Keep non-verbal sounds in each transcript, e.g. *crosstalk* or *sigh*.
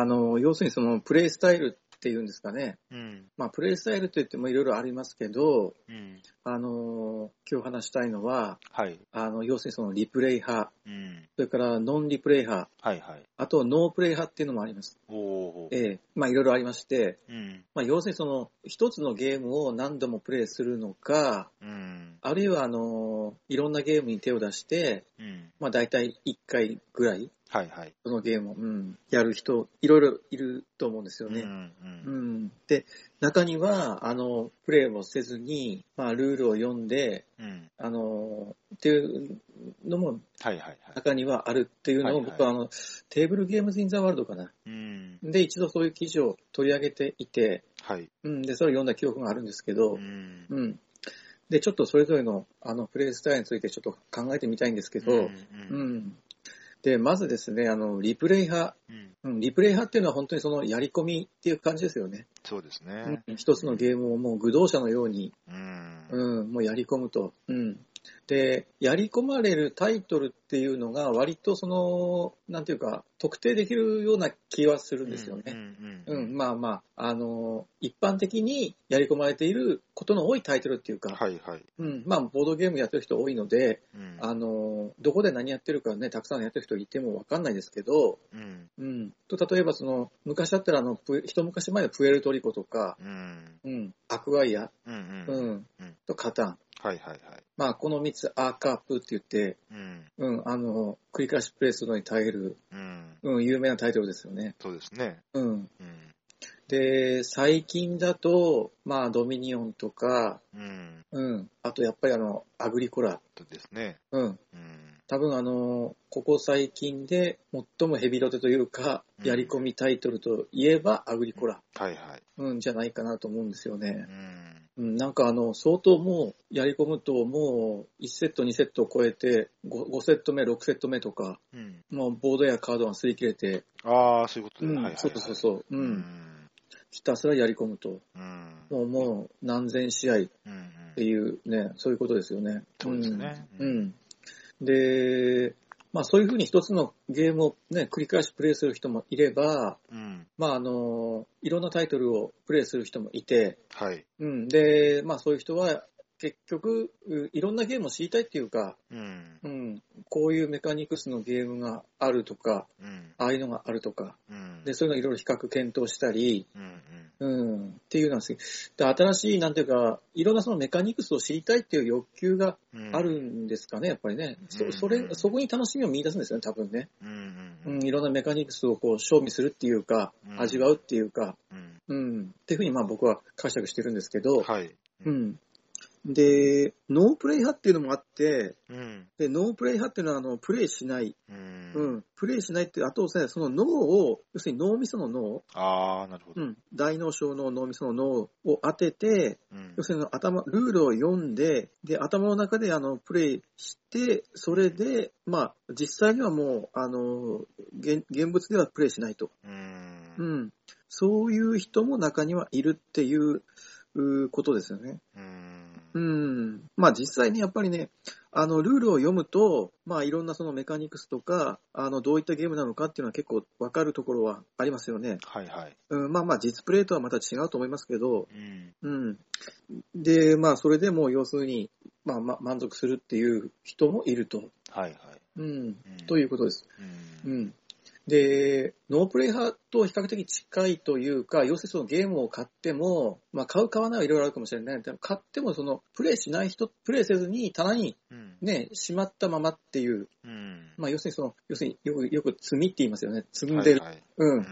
あの、要するにそのプレイスタイルっていうんですかね。うん。まあ、プレイスタイルといってもいろいろありますけど、うん。あの、今日話したいのは、はい。あの、要するにそのリプレイ派、うん。それからノンリプレイ派、はいはい。あとノープレイ派っていうのもあります。ええまあいろいろありまして、うん。まあ要するにその一つのゲームを何度もプレイするのか、うん。あるいはあの、いろんなゲームに手を出して、うん。まあ大体1回ぐらい、はいはい。そのゲームを、うん、やる人、いろいろいると思うんですよね。うん。う。うんん。で、中には、あの、プレイもせずに、まあルールを読んで、うん。あの、っていうのもはいはいはい。中にはあるっていうのを僕はあの、テーブルゲームズインザワールドかな。うん。で、一度そういう記事を取り上げていて、はい。うん、で、それを読んだ記憶があるんですけどう、ん。うん。で、ちょっとそれぞれの、あの、プレイスタイルについてちょっと考えてみたいんですけど、ううんん。で、まずですね、あの、リプレイ派。うん。うん、リプレイ派っていうのは本当にそのやり込みっていう感じですよね。そうですうね。ん、一つのゲームをもう愚動者のように、うん。うん、もうやり込むと。うん。で、やり込まれるタイトルっていうのが割とその、なんていうか、特定できるような気はするんですよね。うん。う、うんん。まあまあ、あの、一般的にやり込まれていることの多いタイトルっていうか、はいはい。うん、まあ、ボードゲームやってる人多いので、うん。あの、どこで何やってるかね、たくさんやってる人いてもわかんないですけど、うん。うん。と、例えばその、昔だったらあの、プ一昔前のプエルトリコとか、うん。うん、アクアイア、うん。ううん。ん、とカタン。はいはいはい。まあ、この3つ、アーカープって言って、うん。うん、あの、繰り返しプレイするのに耐える、うん。うん、有名なタイトルですよね。そうですね。うん。うん。で、最近だと、まあ、ドミニオンとか、うん。うん、あとやっぱりあの、アグリコラ、そうですね。うん、うん。多分あの、ここ最近で最もヘビロテというか、うんやり込みタイトルといえばアグリコラ、はいはい。うん、じゃないかなと思うんですようね。ん。うん、なんかあの、相当もう、やり込むともう、1セット、2セットを超えて5、5セット目、6セット目とか、うん。もうボードやカードが擦り切れて、ああ、そういうことね。うん、はいはいはい。そうそうそう、う、うんん。ひたすらやり込むと、うん。もうもう何千試合っうん。ていうね、そういうことですよね。そうですねうん。うんで、まあそういうふうに一つのゲームをね、繰り返しプレイする人もいれば、うん。まああの、いろんなタイトルをプレイする人もいて、はい。うん。で、まあそういう人は結局、ういろんなゲームを知りたいっていうか、うん。うん。こういうメカニクスのゲームがあるとか、うん。ああいうのがあるとか、うん。で、そういうのをいろいろ比較検討したり、うん。うん、っていうのはですで、新しい、なんていうか、いろんなそのメカニクスを知りたいっていう欲求がうん。あるんですかね、やっぱりね。うんそそれ、そこに楽しみを見出すんですよね、多分ね。うん。ううん。ん、いろんなメカニクスをこう、賞味するっていうか、うん味わうっていうか、うん。うん、っていうふうにまあ僕は解釈してるんですけど、はい。うん。で、ノープレイ派っていうのもあって、うん。で、ノープレイ派っていうのは、あの、プレイしない。うん。うん。プレイしないって、あとですね、その脳を、要するに脳みその脳、ああ、なるほど。うん。大脳小脳、脳みその脳を当てて、うん要。するに頭、ルールを読んで、で、頭の中であの、プレイして、それで、まあ、実際にはもう、あの、現現物ではプレイしないと。うん。うん。そういう人も中にはいるっていう、うことですよね。うん。うん。まあ実際にやっぱりね、あの、ルールを読むと、まあいろんなそのメカニクスとか、あの、どういったゲームなのかっていうのは結構わかるところはありますよね。はいはい。うん、まあまあ実プレイとはまた違うと思いますけど、うん。うん。で、まあ、それでもう要するに、まあ、ま、満足するっていう人もいると。はいはい。うん。うんということです。うん。うん。で、ノープレイ派と比較的近いというか、要するにそのゲームを買っても、まあ、買う買わないはいろいろあるかもしれない。でも買ってもその、プレイしない人、プレイせずに棚にうん。ね、しまったままっていう、うん。まあ、要するにその、要するによく、よく積みって言いますよね。積んでる。はいはいうん。うん。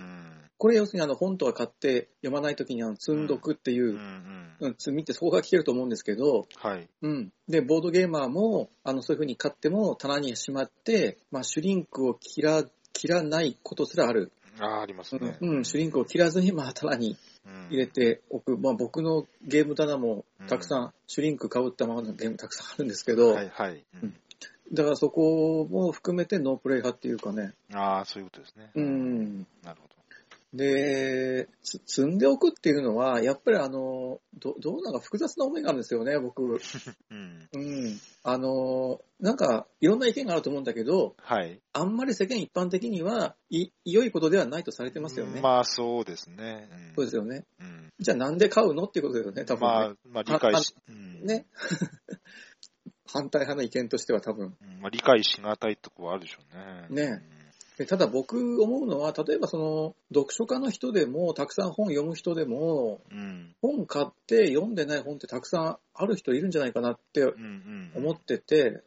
これ要するにあの、本とは買って読まないときにあの、積んどくっていうう、ん。うん、積みってそこが来てると思うんですけど、はい。うん。で、ボードゲーマーも、あの、そういう風に買っても棚にしまって、まあ、シュリンクを切ら、切らないことすらある。ああ、ありますね。うん、シュリンクを切らずに、まあ、棚にうん入れておく。まあ、僕のゲーム棚もたくさん、シュリンクかぶったままのゲームたくさんあるんですけど、はいはい。うんだからそこも含めてノープレイ派っていうかね。ああ、そういうことですね。うん。なるほで、つ積んでおくっていうのは、やっぱりあの、ど、どうなんか複雑な思いがあるんですよね、僕。ど。うん。うん。あの、なんか、いろんな意見があると思うんだけど、はい。あんまり世間一般的には、い、良いことではないとされてますよね。まあ、そうですね。うんそうですよね。うんじゃあなんで買うのっていうことだよね、多分ね、まあ、まあ、理解し、うんね。*laughs* 反対派の意見としては多分。うんまあ、理解しがたいとこはあるでしょうね。ねでただ僕思うのは、例えばその、読書家の人でも、たくさん本読む人でも、うん。本買って読んでない本ってたくさんある人いるんじゃないかなって。思ってて。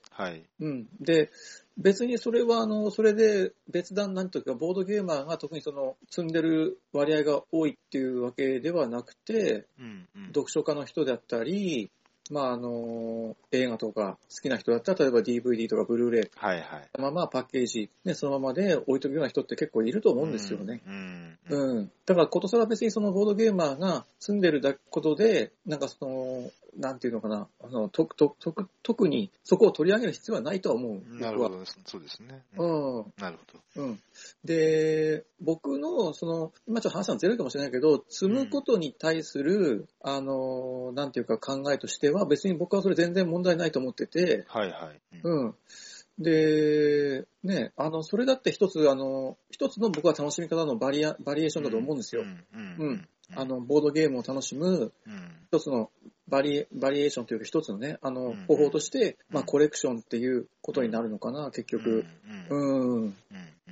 で、別にそれは、あの、それで別段なんというか、ボードゲーマーが特にその、積んでる割合が多いっていうわけではなくて、うん。うん。読書家の人であったり、まあ、あの、映画とか好きな人だったら、例えば DVD とかブルーレイはいはい。ままパッケージ、ね、そのままで置いとくような人って結構いると思うんですよね。うん。うん。うん。だから、ことさら別にそのボードゲーマーが住んでるだことで、なんかその、なんていうのかな、あの、と、と、と、特にそこを取り上げる必要はないとは思う。なるほど。そうですね。うん。なるほど。うん。で、僕の、その、今ちょっと話したのずれるかもしれないけど、積むことに対する、あの、なんていうか考えとしては、別に僕はそれ全然問題ないと思ってて、はいはい。うんうん。で、ね、あの、それだって一つ、あの、一つの僕は楽しみ方のバリアバリエーションだと思うんですよ。うん。うん。うんあ、の、ボードゲームを楽しむうん。一つのバリエバリエーションというか一つのね、あのうん、方法として、まあ、うんコレクションっていうことになるのかな、結局。うん。うん。うん。うん。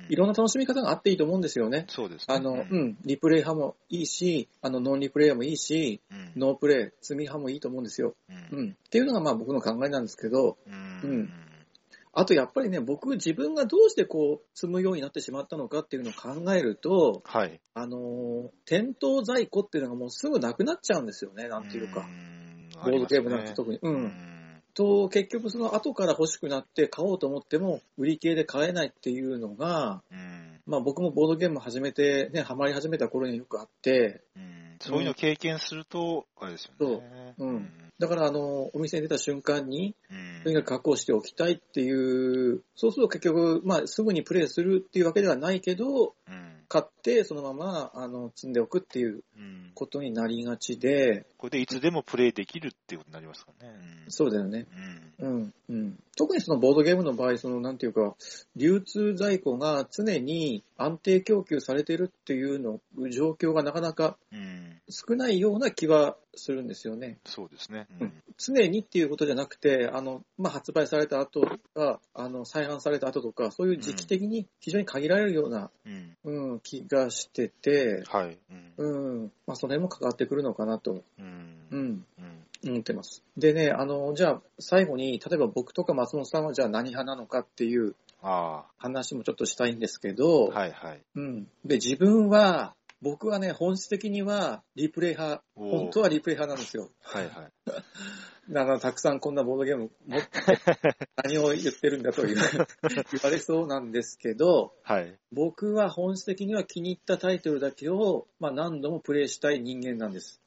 いろんな楽しみ方があっていいと思うんですよね。そうですね。あの、うん、リプレイ派もいいし、あの、ノンリプレイ派もいいし、うん。ノープレイ、積み派もいいと思うんですよ。う。うんん。っていうのがまあ僕の考えなんですけど、うん。あとやっぱりね、僕自分がどうしてこう、積むようになってしまったのかっていうのを考えると、はい。あのー店頭在庫っていうのがもうすぐなくなっちゃうんですよね、なんていうか。んボードゲームなんて特に。う。うんん。と、結局その後から欲しくなって買おうと思っても、売り切れで買えないっていうのが、うん。まあ僕もボードゲーム始めて、ね、ハマり始めた頃によくあって、うんそういうのを経験すると、あれですよね。そううんだからあの、お店に出た瞬間に、うん。とにかく確保しておきたいっていう、そうすると結局、まあすぐにプレイするっていうわけではないけど、うん。買ってそのまま、あの、積んでおくっていううん。ことになりがちで、これでいつでもプレイできるっていうことになりますからね。そうだよね。うん。うん、うん。特にそのボードゲームの場合、その、なんていうか、流通在庫が常に安定供給されているっていうの、状況がなかなかうん。少ないような気はするんですよね。そうですね。うん常にっていうことじゃなくて、あの、まあ、発売された後とか、あの、再販された後とか、そういう時期的に非常に限られるような、うん。うん、気がしてて、はい。うん。うん、まあ、その辺も関わってくるのかなと、うん。うん、うん。思ってます。でね、あの、じゃあ、最後に、例えば僕とか松本さんはじゃあ何派なのかっていうあ話もちょっとしたいんですけど、あ。はいはい。うん。で、自分は、僕はね、本質的にはリプレイ派、本当はリプレイ派なんですよ。はいはい。*laughs* だからたくさんこんなボードゲーム持って、*laughs* 何を言ってるんだという *laughs* 言われそうなんですけど、はい。僕は本質的には気に入ったタイトルだけを、まあ何度もプレイしたい人間なんです。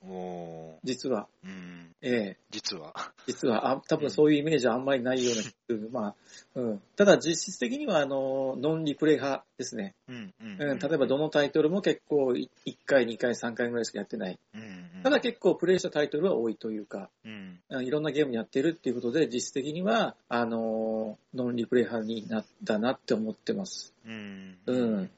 実は。うん。ええ実は。実は、あ、多分そういうイメージはあんまりないような気がする。*laughs* まあ、うん。ただ実質的には、あの、ノンリプレイ派ですね。うん。うんうん。例えばどのタイトルも結構1回、2回、3回ぐらいしかやってない。うん。ただ結構プレイしたタイトルは多いというか、うん。ろんなゲームやってるっていうことで、実質的には、あの、ノンリプレイ派になったなって思ってます。うん。うん。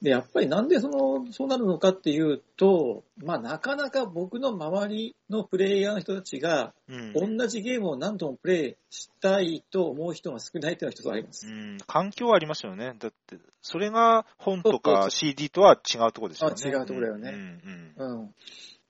で、やっぱりなんでその、そうなるのかっていうと、まあなかなか僕の周りのプレイヤーの人たちが、うん。同じゲームを何度もプレイしたいと思う人が少ないっていうのは一つあります。うん。環境はありますよね。だって、それが本とそうそうかそう CD とは違うところですよね。あ違うところだよねうん。うん。うん。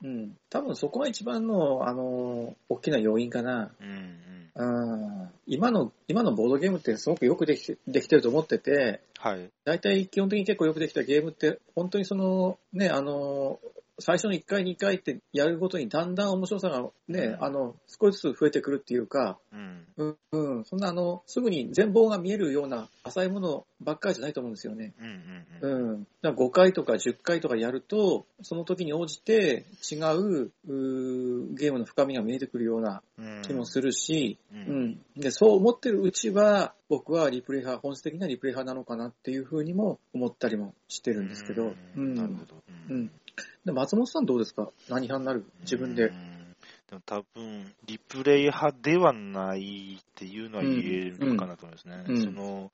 うん。多分そこが一番の、あの、大きな要因かな。うん。うん。今の、今のボードゲームってすごくよくできてできてると思ってて、はい。大体基本的に結構よくできたゲームって、本当にその、ね、あの、最初の1回2回ってやるごとにだんだん面白さがね、うんあの、少しずつ増えてくるっていうか、うん。うん、うん、そんなあの、すぐに全貌が見えるような浅いものばっかりじゃないと思うんですよね。うん。うん。うん。だから5回とか10回とかやると、その時に応じて違ううーゲームの深みが見えてくるようなうん。気もするし、う。うんん。で、そう思ってるうちは、僕はリプレイ派、本質的なリプレイ派なのかなっていうふうにも思ったりもしてるんですけど、うんなるほど。うん。で松本さんどうですか？何派になる？自分でう。んでも多分、リプレイ派ではないっていうのは言えるかなと思いますね。うんうんその、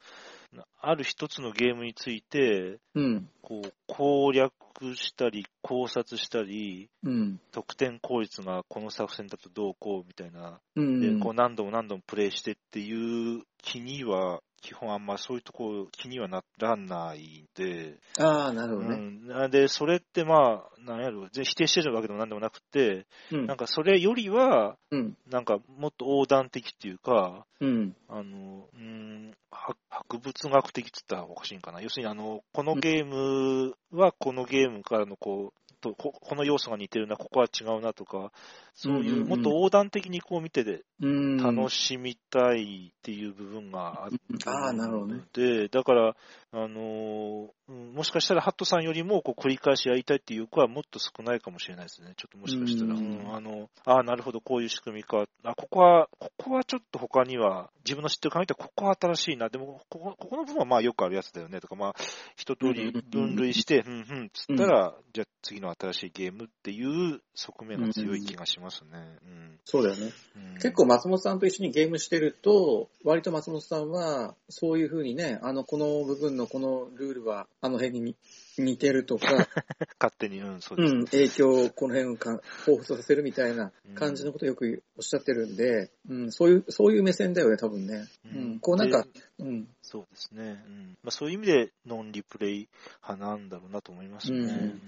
ある一つのゲームについて、うん。こう、攻略したり、考察したり、うん。得点効率がこの作戦だとどうこうみたいな、うん。で、こう何度も何度もプレイしてっていう気には、基本あんまそういうところ気にはならないんで、ああ、なるほうどね。ん。なんで、それってまあ、なんやろ、全否定してるわけでもなんでもなくて、うんなんかそれよりは、うん。なんかもっと横断的っていうか、うん。あの、うーん、は博物学的って言ったらおかしいんかな。要するに、あの、このゲームはこのゲームからのこう、とここの要素が似てるな、ここは違うなとか、そういう、もっと横断的にこう見てでうん。楽しみたいっていう部分があって、ああ、なるほどね。で、だから、あのもしかしたらハットさんよりもこう繰り返しやりたいっていう欲はもっと少ないかもしれないですね。ちょっともしかしたら。ううんんあの、ああ、なるほど、こういう仕組みか。あ、ここは、ここはちょっと他には、自分の知ってる限りではここは新しいな。でも、ここ、ここの部分はまあよくあるやつだよね。とか、まあ、一通り分類して、うんうん、つったら、じゃあ次の新しいゲームっていう側面が強い気がしますね。うん。そうだよね。うん結構松本さんと一緒にゲームしてると、割と松本さんは、そういう風にね、あの、この部分のこのルールは、あの辺に似てるとか、*laughs* 勝手に、うん、そうです。うん、影響をこの辺をか彷彿とさせるみたいな感じのことをよくおっしゃってるんで、うん、そういう、そういう目線だよね、多分ね。うん、こうなんかで、うん、そうですね。うんまあ、そういう意味でノンリプレイ派なんだろうなと思いますね。うん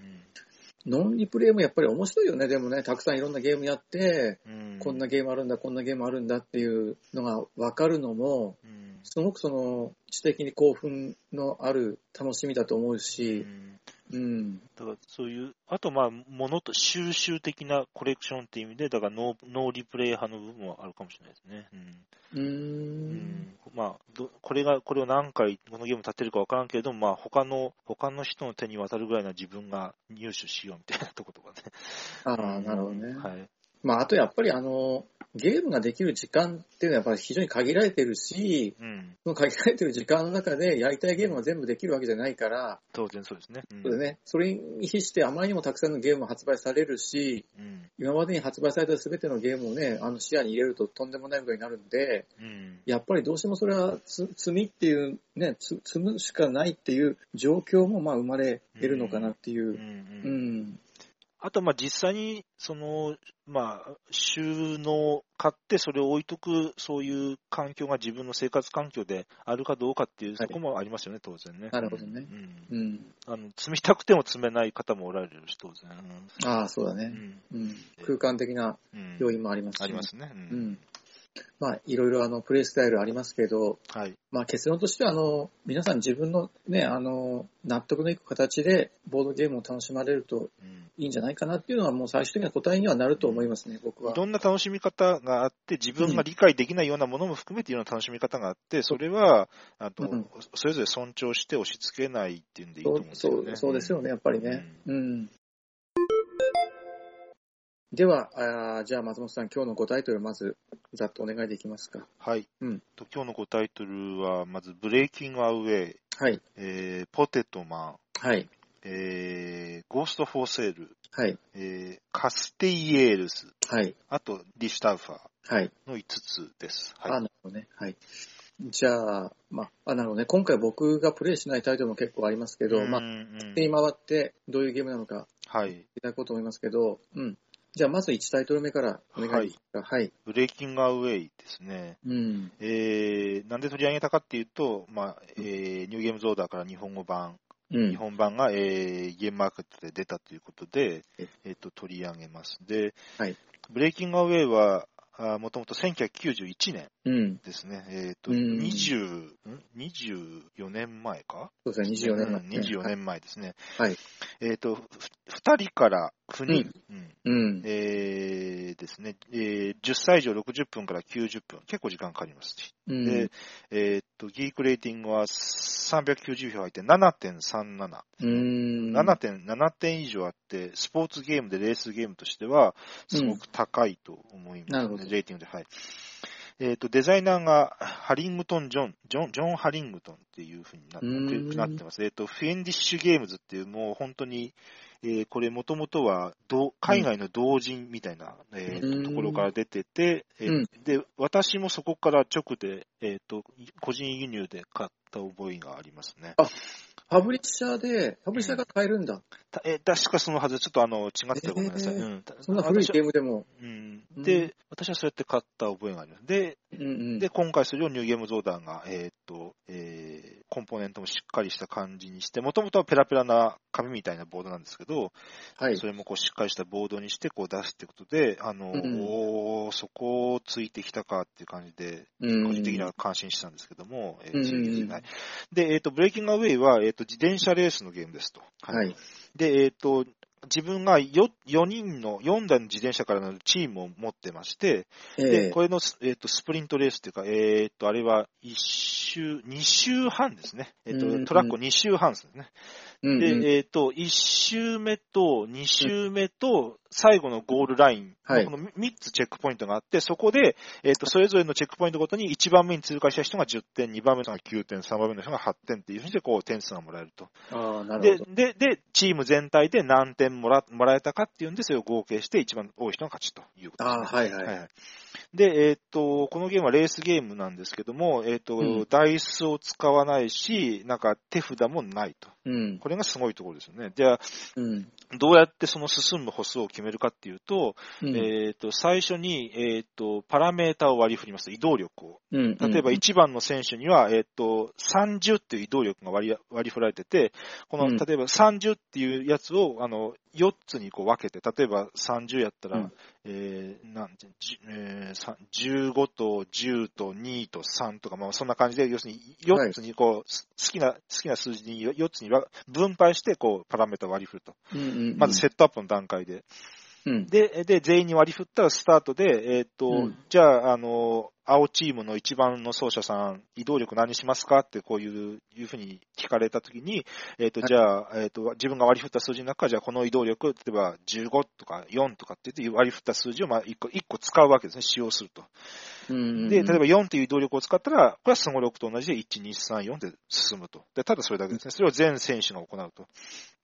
ノンリプレイもやっぱり面白いよね、でもね、たくさんいろんなゲームやって、うん。こんなゲームあるんだ、こんなゲームあるんだっていうのが分かるのも、うん。すごくその、知的に興奮のある楽しみだと思ううし、んうん、だからそういう、あとまあ、ものと収集的なコレクションっていう意味で、だからノーノーリプレイ派の部分はあるかもしれないですね。うんうんんまあど、これが、これを何回このゲーム立てるかわからんけれども、まあ、他の、他の人の手に渡るぐらいな自分が入手しようみたいなとことかね。ああ、なるほどね。はい。まあ、あとやっぱりあの、ゲームができる時間っていうのはやっぱり非常に限られてるし、うん。その限られてる時間の中でやりたいゲームが全部できるわけじゃないから、当然そうですね。うんそね、それに比してあまりにもたくさんのゲームが発売されるし、うん。今までに発売された全てのゲームをね、あの視野に入れるととんでもないことになるんで、うん。やっぱりどうしてもそれはつ積みっていう、ね、つ積むしかないっていう状況もまあ生まれ得るのかなっていうう。ん。ううんん。あと、まあ、実際に、その、まあ、収納、買ってそれを置いとく、そういう環境が自分の生活環境であるかどうかっていう、はいそこもありますよね、当然ね。なるほどねうん。うん。あの、積みたくても積めない方もおられるし、当然。ああ、そうだね。うん。うん。空間的なうん。要因もありますし、ありますね。う。うんん。まあ、いろいろあの、プレイスタイルありますけど、はい。まあ結論としては、あの、皆さん自分のね、あの、納得のいく形でボードゲームを楽しまれるとうんいいんじゃないかなっていうのはもう最終的な答えにはなると思いますね、僕は。いろんな楽しみ方があって、自分が理解できないようなものも含めていろんな楽しみ方があって、それは、あとうん、それぞれ尊重して押し付けないっていうんでいいとそ思うんですよね。うそうそうですよね、やっぱりね。うん。では、あーじゃあ松本さん、今日の5タイトルまず、ざっとお願いできますか。はい。うんと今日の5タイトルは、まず、ブレイキングアウェイ、はい、えー、ポテトマン、はい、えー、ゴーストフォーセール、はい、えー、カステイエールス、はい、あと、ディシュタウファーはい。の5つです。あ、はい。なるほどね。はい。じゃあ、まあ、あなるほどね。今回僕がプレイしないタイトルも結構ありますけど、まあ、うんうん手に回ってどういうゲームなのかはい。いただこうと思いますけど、うん。じゃあ、まず1タイトル目からお願いできますか。はい。ブレイキングアウェイですね。うん。えー、なんで取り上げたかっていうと、まあ、えー、ニューゲームズオーダーから日本語版、うん。日本版が、えー、ゲームマーケットで出たということでえ、えっ、と、取り上げます。で、はいブレイキングアウェイは、もともと1991年うん。ですね。えっ、と、うん20、ん ?24 年前か？そうですね、24年前、うん24年前ですね。はい。えっ、と、ふ2人から9人、うんうん。えーですね、えー10歳以上60分から90分、結構時間かかります。うん。で、えーっと、ギークレーティングは390票入って7.37。うん。7点、7点以上あって、スポーツゲームでレースゲームとしては、すごく高いと思います、ねなるほどレーティングで。はい。えっ、と、デザイナーがハリングトン・ジョン、ジョン、ジョン・ハリングトンっていうふうになってます。えっ、と、フェンディッシュゲームズっていう、もう本当に、えーこれもともとは同海外の同人みたいな、えーところから出てて、えーうんで、私もそこから直で、えっ、と、個人輸入で買った覚えがありますね。パブリッシャーで、パブリッシャーが買えるんだ。たえー確かそのはず、ちょっとあの、違ってごめんなさい。えーうん。そんな古いゲームでも。うん。うんで、私はそうやって買った覚えがあります。で、うんうん。で、今回それをニューゲームズオーダーが、えーっと、えーコンポーネントもしっかりした感じにして、もともとはペラペラな紙みたいなボードなんですけど、はいそ。れもこうしっかりしたボードにしてこう出すってことで、あの、うんおーそこをついてきたかっていう感じで、うん個人的には感心したんですけども、えーうんついてきてない。で、えーっと、ブレイキングアウェイは、えーっと、自転車レースのゲームですと。はい。で、えっ、と、自分が 4, 4人の、4台の自転車からのチームを持ってまして、で、ええこれのス、えっとスプリントレースっていうか、えっ、と、あれは1周、2周半ですね。えっ、と、トラックを2周半ですね。うんうんで、えっ、と、1周目と2周目と最後のゴールライン、はいこの3つチェックポイントがあって、そこで、えっ、と、それぞれのチェックポイントごとに1番目に通過した人が10点、2番目の人が9点、3番目の人が8点っていうふうにして、こう、点数がもらえると。ああ、なるでほど。、で、で、チーム全体で何点もらもらえたかっていうんで、それを合計して一番多い人が勝ちということです、ね。あはい。はいはいで、えーっと、このゲームはレースゲームなんですけども、えーっと、うんダイスを使わないし、なんか手札もないと。うん。これがすごいところですよね。じゃあ、うん。どうやってその進む歩数を決めるかっていうと、うん。えーっと、最初に、えーっと、パラメータを割り振ります。移動力を。うん。例えば1番の選手には、えーっと、30っていう移動力が割り割り振られてて、この、うん例えば30っていうやつを、あの、4つにこう分けて、例えば30やったら、うんえーなんてじえーさ15と10と2と3とか、まあそんな感じで、要するに4つにこう、す好きな、好きな数字に4つにわ分配して、こう、パラメータを割り振ると。うんうん。まずセットアップの段階で。うん。で、で、全員に割り振ったらスタートで、えっ、と、うんじゃあ、あの、青チームの一番の走者さん、移動力何しますか？ってこういう、いうふうに聞かれたときに、えっ、と、はい。じゃあ、えっ、と、自分が割り振った数字の中じゃあこの移動力、例えば15とか4とかって言って割り振った数字をまあ1個、一個使うわけですね、使用すると。うん。で、例えば4という移動力を使ったら、これはスゴ力と同じで1、2、3、4で進むと。で、ただそれだけですね。それを全選手が行うと。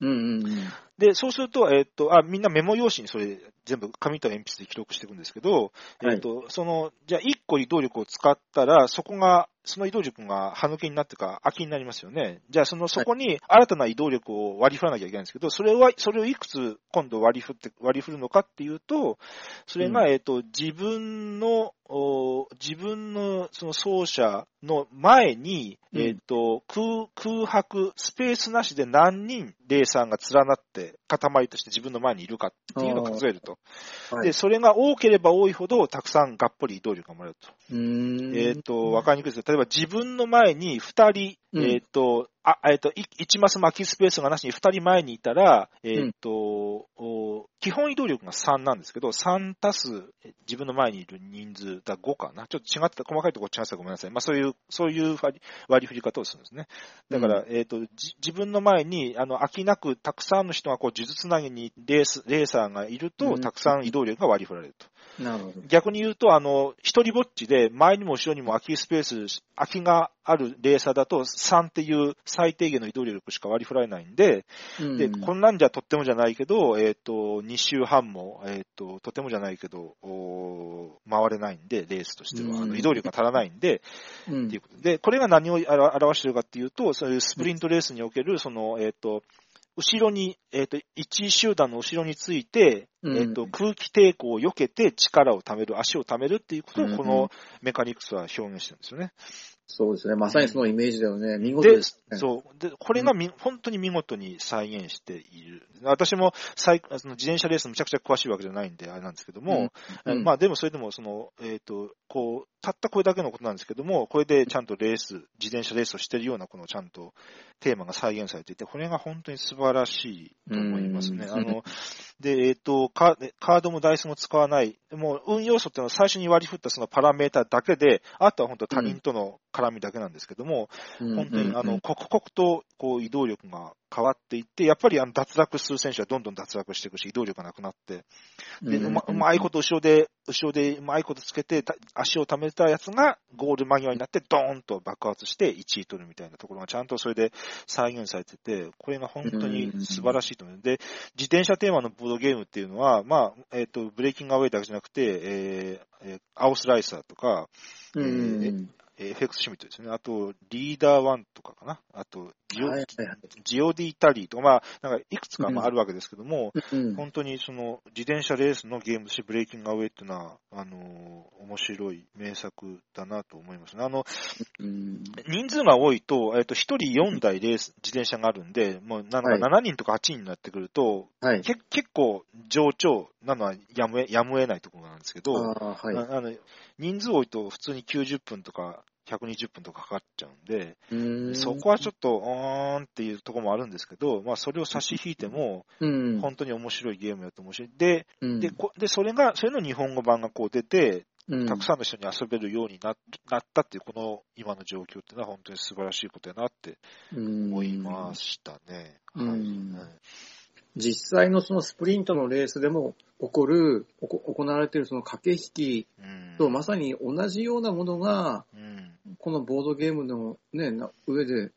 うんうんうん。で、そうすると、えっ、と、あ、みんなメモ用紙にそれ全部紙と鉛筆で記録していくんですけど、はいえっ、と、その、じゃあ1個移動力を使ったら、そこが、その移動力が歯抜けになってか空きになりますよね。じゃあその、そこに新たな移動力を割り振らなきゃいけないんですけど、それは、それをいくつ今度割り振って、割り振るのかっていうと、それが、うんえっ、と、自分の、お自分のその走者の前に、うん。えっ、と、空、空白、スペースなしで何人レーサーが連なって塊として自分の前にいるかっていうのを数えると。はい。で、それが多ければ多いほど、たくさんがっぽり移動力がもらえると。えっ、と、わかりにくいです。けど、例えば自分の前に2人、うんえっ、と、あ、えっ、と、い1マス巻きスペースがなしに2人前にいたら、えっ、と、お基本移動力が3なんですけど、3足すえ自分の前にいる人数だ5かな。ちょっと違った、細かいところ違ってたらごめんなさい。まあそういう、そういう割り振り方をするんですね。だから、えっ、と、じ自分の前に、あの、飽きなくたくさんの人がこう、呪術つなぎにレース、レーサーがいると、うんたくさん移動力が割り振られると。なるほど。逆に言うと、あの、一人ぼっちで前にも後ろにも空きスペース、空きがあるレーサーだと3っていう最低限の移動力しか割り振られないんで、うん。で、こんなんじゃとってもじゃないけど、えっ、と、2周半も、えっ、と、とてもじゃないけど、回れないんで、レースとしては、あうん。の移動力が足らないんで、うん。っていうこと。で、これが何を表表しているかっていうと、そういうスプリントレースにおける、その、えっ、と、後ろに、えっ、と、1位集団の後ろについて、うんえっ、と、空気抵抗を避けて力を貯める、足を貯めるっていうことを、うんこのメカニクスは表現してるんですよね。そうですね。まさにそのイメージだよね。見事でで、すね。そう。で、これがみ、本当に見事に再現している。私もその自転車レースむちゃくちゃ詳しいわけじゃないんで、あれなんですけども、うんうんまあでもそれでも、その、えっ、と、こう、たったこれだけのことなんですけども、これでちゃんとレース、自転車レースをしてるような、このちゃんとテーマが再現されていて、これが本当に素晴らしいと思いますね。うん。あの、で、えっ、とカ、カードもダイスも使わない、もう運要素っていうのは最初に割り振ったそのパラメータだけで、あとは本当他人との絡みだけなんですけども、うん。本当に、あの、刻々と、こう、移動力が、変わっていって、やっぱりあの脱落する選手はどんどん脱落していくし、移動力がなくなって、で、うまうまいこと後ろで、後ろでうまいことつけて、た足を溜めたやつがゴール間際になってドーンと爆発して1位取るみたいなところがちゃんとそれで再現されてて、これが本当に素晴らしいと思う。で、自転車テーマのボードゲームっていうのは、まあ、えっ、と、ブレイキングアウェイだけじゃなくて、えーオスライサーとか、うんうんええーフェクスシミットですね。あと、リーダー1とかかな。あと、ジオ,、はいはいはいジオディタリーとか、まあ、なんかいくつかまああるわけですけども、うん本当にその自転車レースのゲームとしてブレイキングアウェイっていうのは、あのー面白い名作だなと思いますね。あの、うん人数が多いと、えっと、1人4台レース、自転車があるんで、もうなんかはい7人とか8人になってくると、はい。け結構上長なのはやむえやむを得ないところなんですけど、ああ、はい。の人数多いと普通に90分とか120分とかかかっちゃうんで、うんそこはちょっと、うーんっていうところもあるんですけど、まあそれを差し引いても、うん。本当に面白いゲームやと面白い。で、うんで、こでそれが、それの日本語版がこう出て、うんたくさんの人に遊べるようにななったっていう、この今の状況っていうのは本当に素晴らしいことやなって思いましたね。うんはい。実際のそのスプリントのレースでも起こる、おこ行われているその駆け引きうん。とまさに同じようなものが、うん。このボードゲームのね、な上でうん。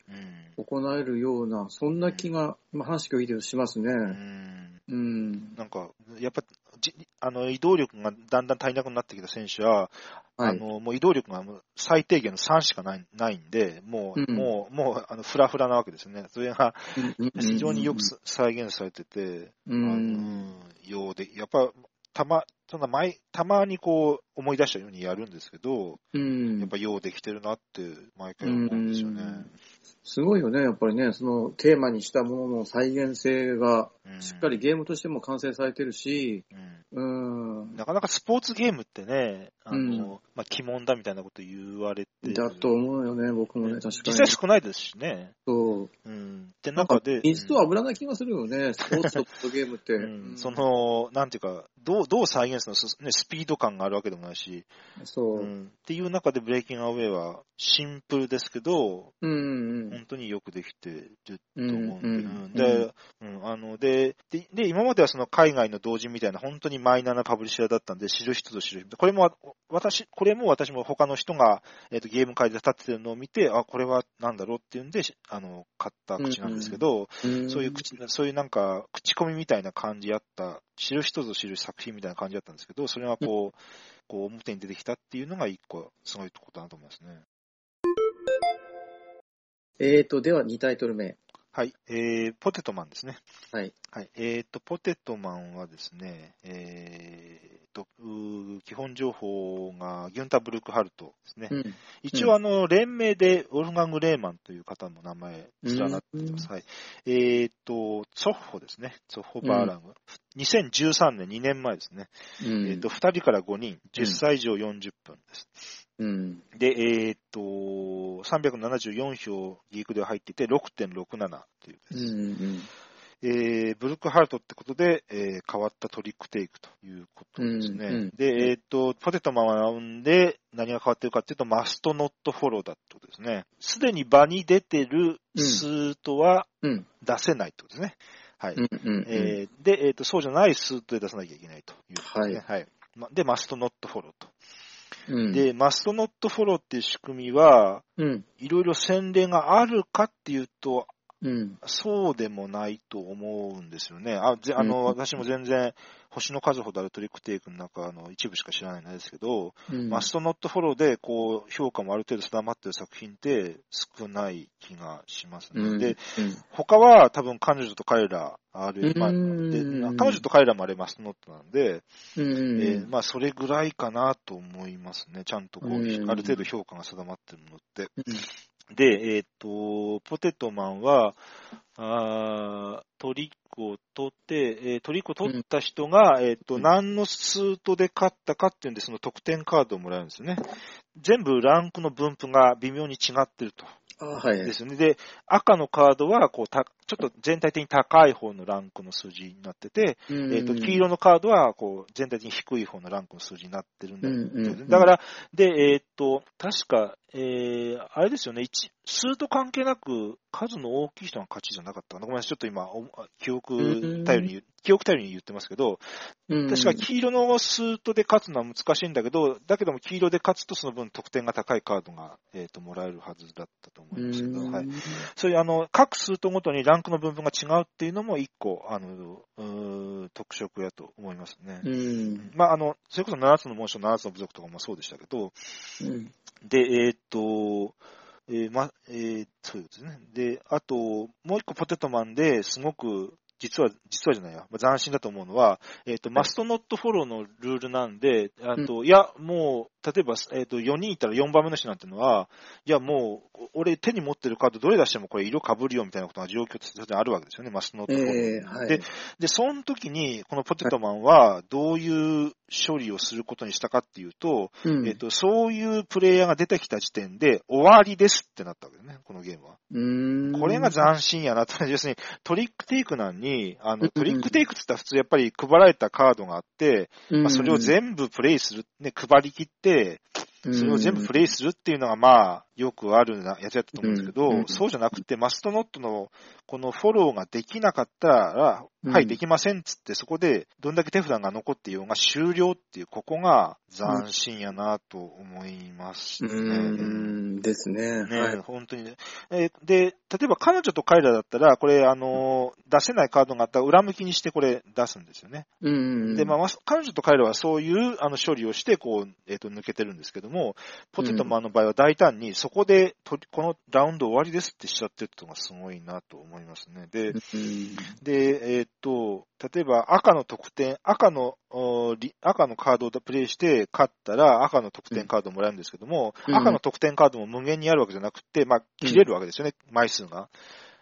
行えるような、そんな気が、まあ、話聞いてしますね。うん。うん。なんか、やっぱ、じあの、移動力がだんだん足りなくなってきた選手は、はい。あの、もう移動力が最低限の3しかないないんで、もう、うんもう、もう、あの、フラフラなわけですね。それがうん非常によくさ再現されてて、うあのん。ようで、やっぱ、たま、そんな前、たまにこう、思い出したようにやるんですけど、うん。やっぱようできてるなって、毎回思うんですよね。すごいよね、やっぱりね、そのテーマにしたものの再現性がうんしっかりゲームとしても完成されてるし、うんうん。なかなかスポーツゲームってね、あの、うんまあ、鬼門だみたいなこと言われて。だと思うよね、僕もね、確か実に。際少ないですしね。そう。うん。ってなんか中で、水と油な気がするよね、スポーツとゲームって。うんそ、の、なんていうか、どう、どう再現するの、そね、スピード感があるわけでもないし、そうう。ん、っていう中でブレイキングアウェイはシンプルですけど、うんうん本当によくできてるとうん。思うんで、うんうんで、うん、あの、で、で、で今まではその海外の同人みたいな本当にマイナーなパブリッシャーだったんで、知る人ぞ知る人。これも、私、これも私も他の人が、えっ、と、ゲーム会で立ってるのを見て、あ、これはなんだろうっていうんで、しあの、買った口なんですけど、うんそういう口、そういうなんか、口コミみたいな感じやった、知る人ぞ知る作品みたいな感じだったんですけど、それがこう、こう表に出てきたっていうのが一個、すごいことだなと思いますね。えーと、では2タイトル目。はい。えー、ポテトマンですね。はい。はい。えーと、ポテトマンはですね、えーと、基本情報がギュンタ・ブルクハルトですね。うん。一応、あの、連名でウォルフガング・レーマンという方の名前、連なってます。はい。えーと、ツォッホですね。ツォッホ・バーラング。2013年、2年前ですね。うん。えーと、2人から5人、10歳以上40分です。うん。で、えーと、374票ギークで入っていて、6.67というです。うん。うん。えーブルックハルトってことで、えー変わったトリックテイクということですね。うんうんで、えっ、と、ポテトマンはラウンで何が変わってるかっていうと、マストノットフォローだってことですね。すでに場に出てるスートはうん。出せないってことですね。はい。で、えっ、と、そうじゃないスートで出さなきゃいけないということですね。はい。まで、マストノットフォローと。うん。で、マストノットフォローっていう仕組みは、うん。いろいろ洗礼があるかっていうと、うん。そうでもないと思うんですよね。あぜあの、うん私も全然、星の数ほどあるトリックテイクの中の一部しか知らないんですけど、うん。マストノットフォローで、こう、評価もある程度定まってる作品って少ない気がしますね。うん。で、他は多分彼女と彼ら、ある、まあ、うんで彼女と彼らもあれマストノットなんで、うん。えーまあ、それぐらいかなと思いますね。ちゃんとこう、うんある程度評価が定まってるものって。うんで、えっ、と、ポテトマンは、あートリックを取って、えートリックを取った人が、えっ、と、うん何のスートで勝ったかっていうんで、その得点カードをもらえるんですよね。全部ランクの分布が微妙に違ってると。あはい。ですよね。で、赤のカードは、こう、たちょっと全体的に高い方のランクの数字になってて、ええっ、と、黄色のカードは、こう、全体的に低い方のランクの数字になってるんだうんうんうん。だから、で、えっ、と、確か、えー、あれですよね、一数と関係なく、数の大きい人が勝ちじゃなかったかな。ごめんなさい、ちょっと今、お記憶頼りに、記憶頼りに言ってますけど、うん。確か黄色のスートで勝つのは難しいんだけど、だけども黄色で勝つとその分得点が高いカードが、えっ、と、もらえるはずだったと思いますけど、うん。はい。そういうあの、各スートごとにランクの分布が違うっていうのも一個、あの、うー特色やと思いますね。うん。まあ、あの、それこそ7つの紋章、7つの部族とかもそうでしたけど、うん。で、えーっと、えーま、えーそうですね。で、あと、もう一個ポテトマンですごく、実は、実はじゃないや、まあ斬新だと思うのは、えっ、と、マストノットフォローのルールなんで、あと、いや、もう、例えば、えっ、と、4人いたら4番目の人なんてのは、いや、もう、俺手に持ってるカードどれ出してもこれ色被るよみたいなことが状況としてあるわけですよね、マストノットフォロー。ええはい。で、で、その時に、このポテトマンは、どういう処理をすることにしたかっていうと、うんえっと、そういうプレイヤーが出てきた時点で終わりですってなったわけですね、このゲームは。うーんこれが斬新やなと。要するにトリックテイクなんに、あの、うんトリックテイクって言ったら普通やっぱり配られたカードがあって、まあ、それを部、全部プレイする、ね、配り切って、て、それを全部プレイするっていうのがまあ、よくあるなやつやったと思うんですけど、うんうんそうじゃなくて、マストノットのこのフォローができなかったら、うんはい、できませんっつって、そこでどんだけ手札が残っていようが終了っていう、ここが斬新やなと思いますうね。ーんですね。ね、はい。本当にね。えーで、例えば彼女と彼らだったら、これ、あのー出せないカードがあったら裏向きにしてこれ出すんですよね。うん。で、まあ、ま彼女と彼らはそういう、あの、処理をして、こう、えっ、と、抜けてるんですけども、ポテトマンの場合は大胆に、そこでと、このラウンド終わりですってしちゃってるのがすごいなと思いますね。で、うん、で、えーっと、例えば赤の得点、赤の、赤のカードをプレイして勝ったら赤の得点カードをもらえるんですけども、うん赤の得点カードも無限にあるわけじゃなくて、まあ、切れるわけですよね、枚数が。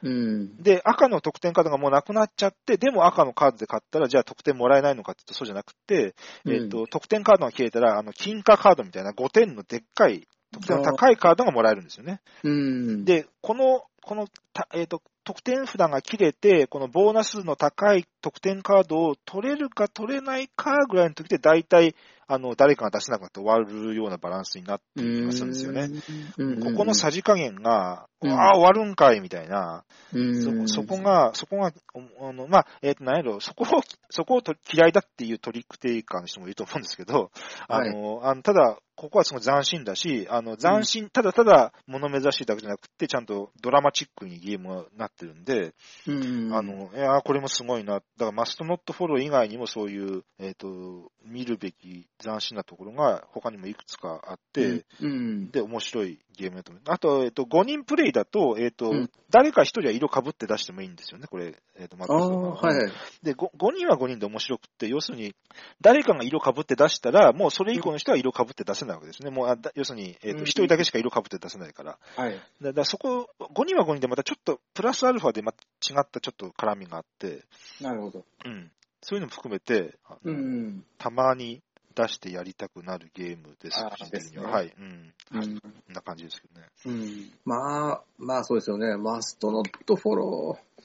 うん。で、赤の得点カードがもうなくなっちゃって、でも赤のカードで買ったら、じゃあ得点もらえないのかって言うとそうじゃなくて、えーっと、得点カードが切れたら、あの、金貨カードみたいな5点のでっかい、得点の高いカードがもらえるんですよね。うん。、で、この、この、たえっ、と、得点札が切れて、このボーナスの高い得点カードを取れるか取れないかぐらいの時で、大体、あの、誰かが出せなくなって終わるようなバランスになっていきますんですよね。うん。ここのさじ加減が、うんああ、終わるんかい、みたいな。うん、そ、そこが、そこが、あの、まあ、えっ、と、何やろ、そこを、そこをと嫌いだっていうトリックテイカーの人もいると思うんですけど、あの、あのただ、ここはすごい斬新だし、あの、斬新、ただただ物珍しいだけじゃなくて、ちゃんとドラマチックにゲームになってるんで、うん、あ、の、いや、これもすごいな。だから、マストノットフォロー以外にもそういう、えっ、と、見るべき斬新なところが他にもいくつかあって、うん。で、面白いゲームだと思う。あと、えっ、と、5人プレイだと、えっ、と、うん誰か1人は色被って出してもいいんですよね、これ。えっ、と、マああ、はいはい。で5、5人は5人で面白くって、要するに、誰かが色被って出したら、もうそれ以降の人は色被って出せないわけですね。もう、あだ要するに、えっ、と、うん1人だけしか色被って出せないから。はい。だだからそこ、5人は5人でまたちょっと、プラスアルファでまた違ったちょっと絡みがあって、なるほど。うん。そういうのも含めて、うん。たまに出してやりたくなるゲームです、個人的には。ねはい。うん。うん。な感じですけどね。うん。まあ、まあそうですよね。マストノットフォロー。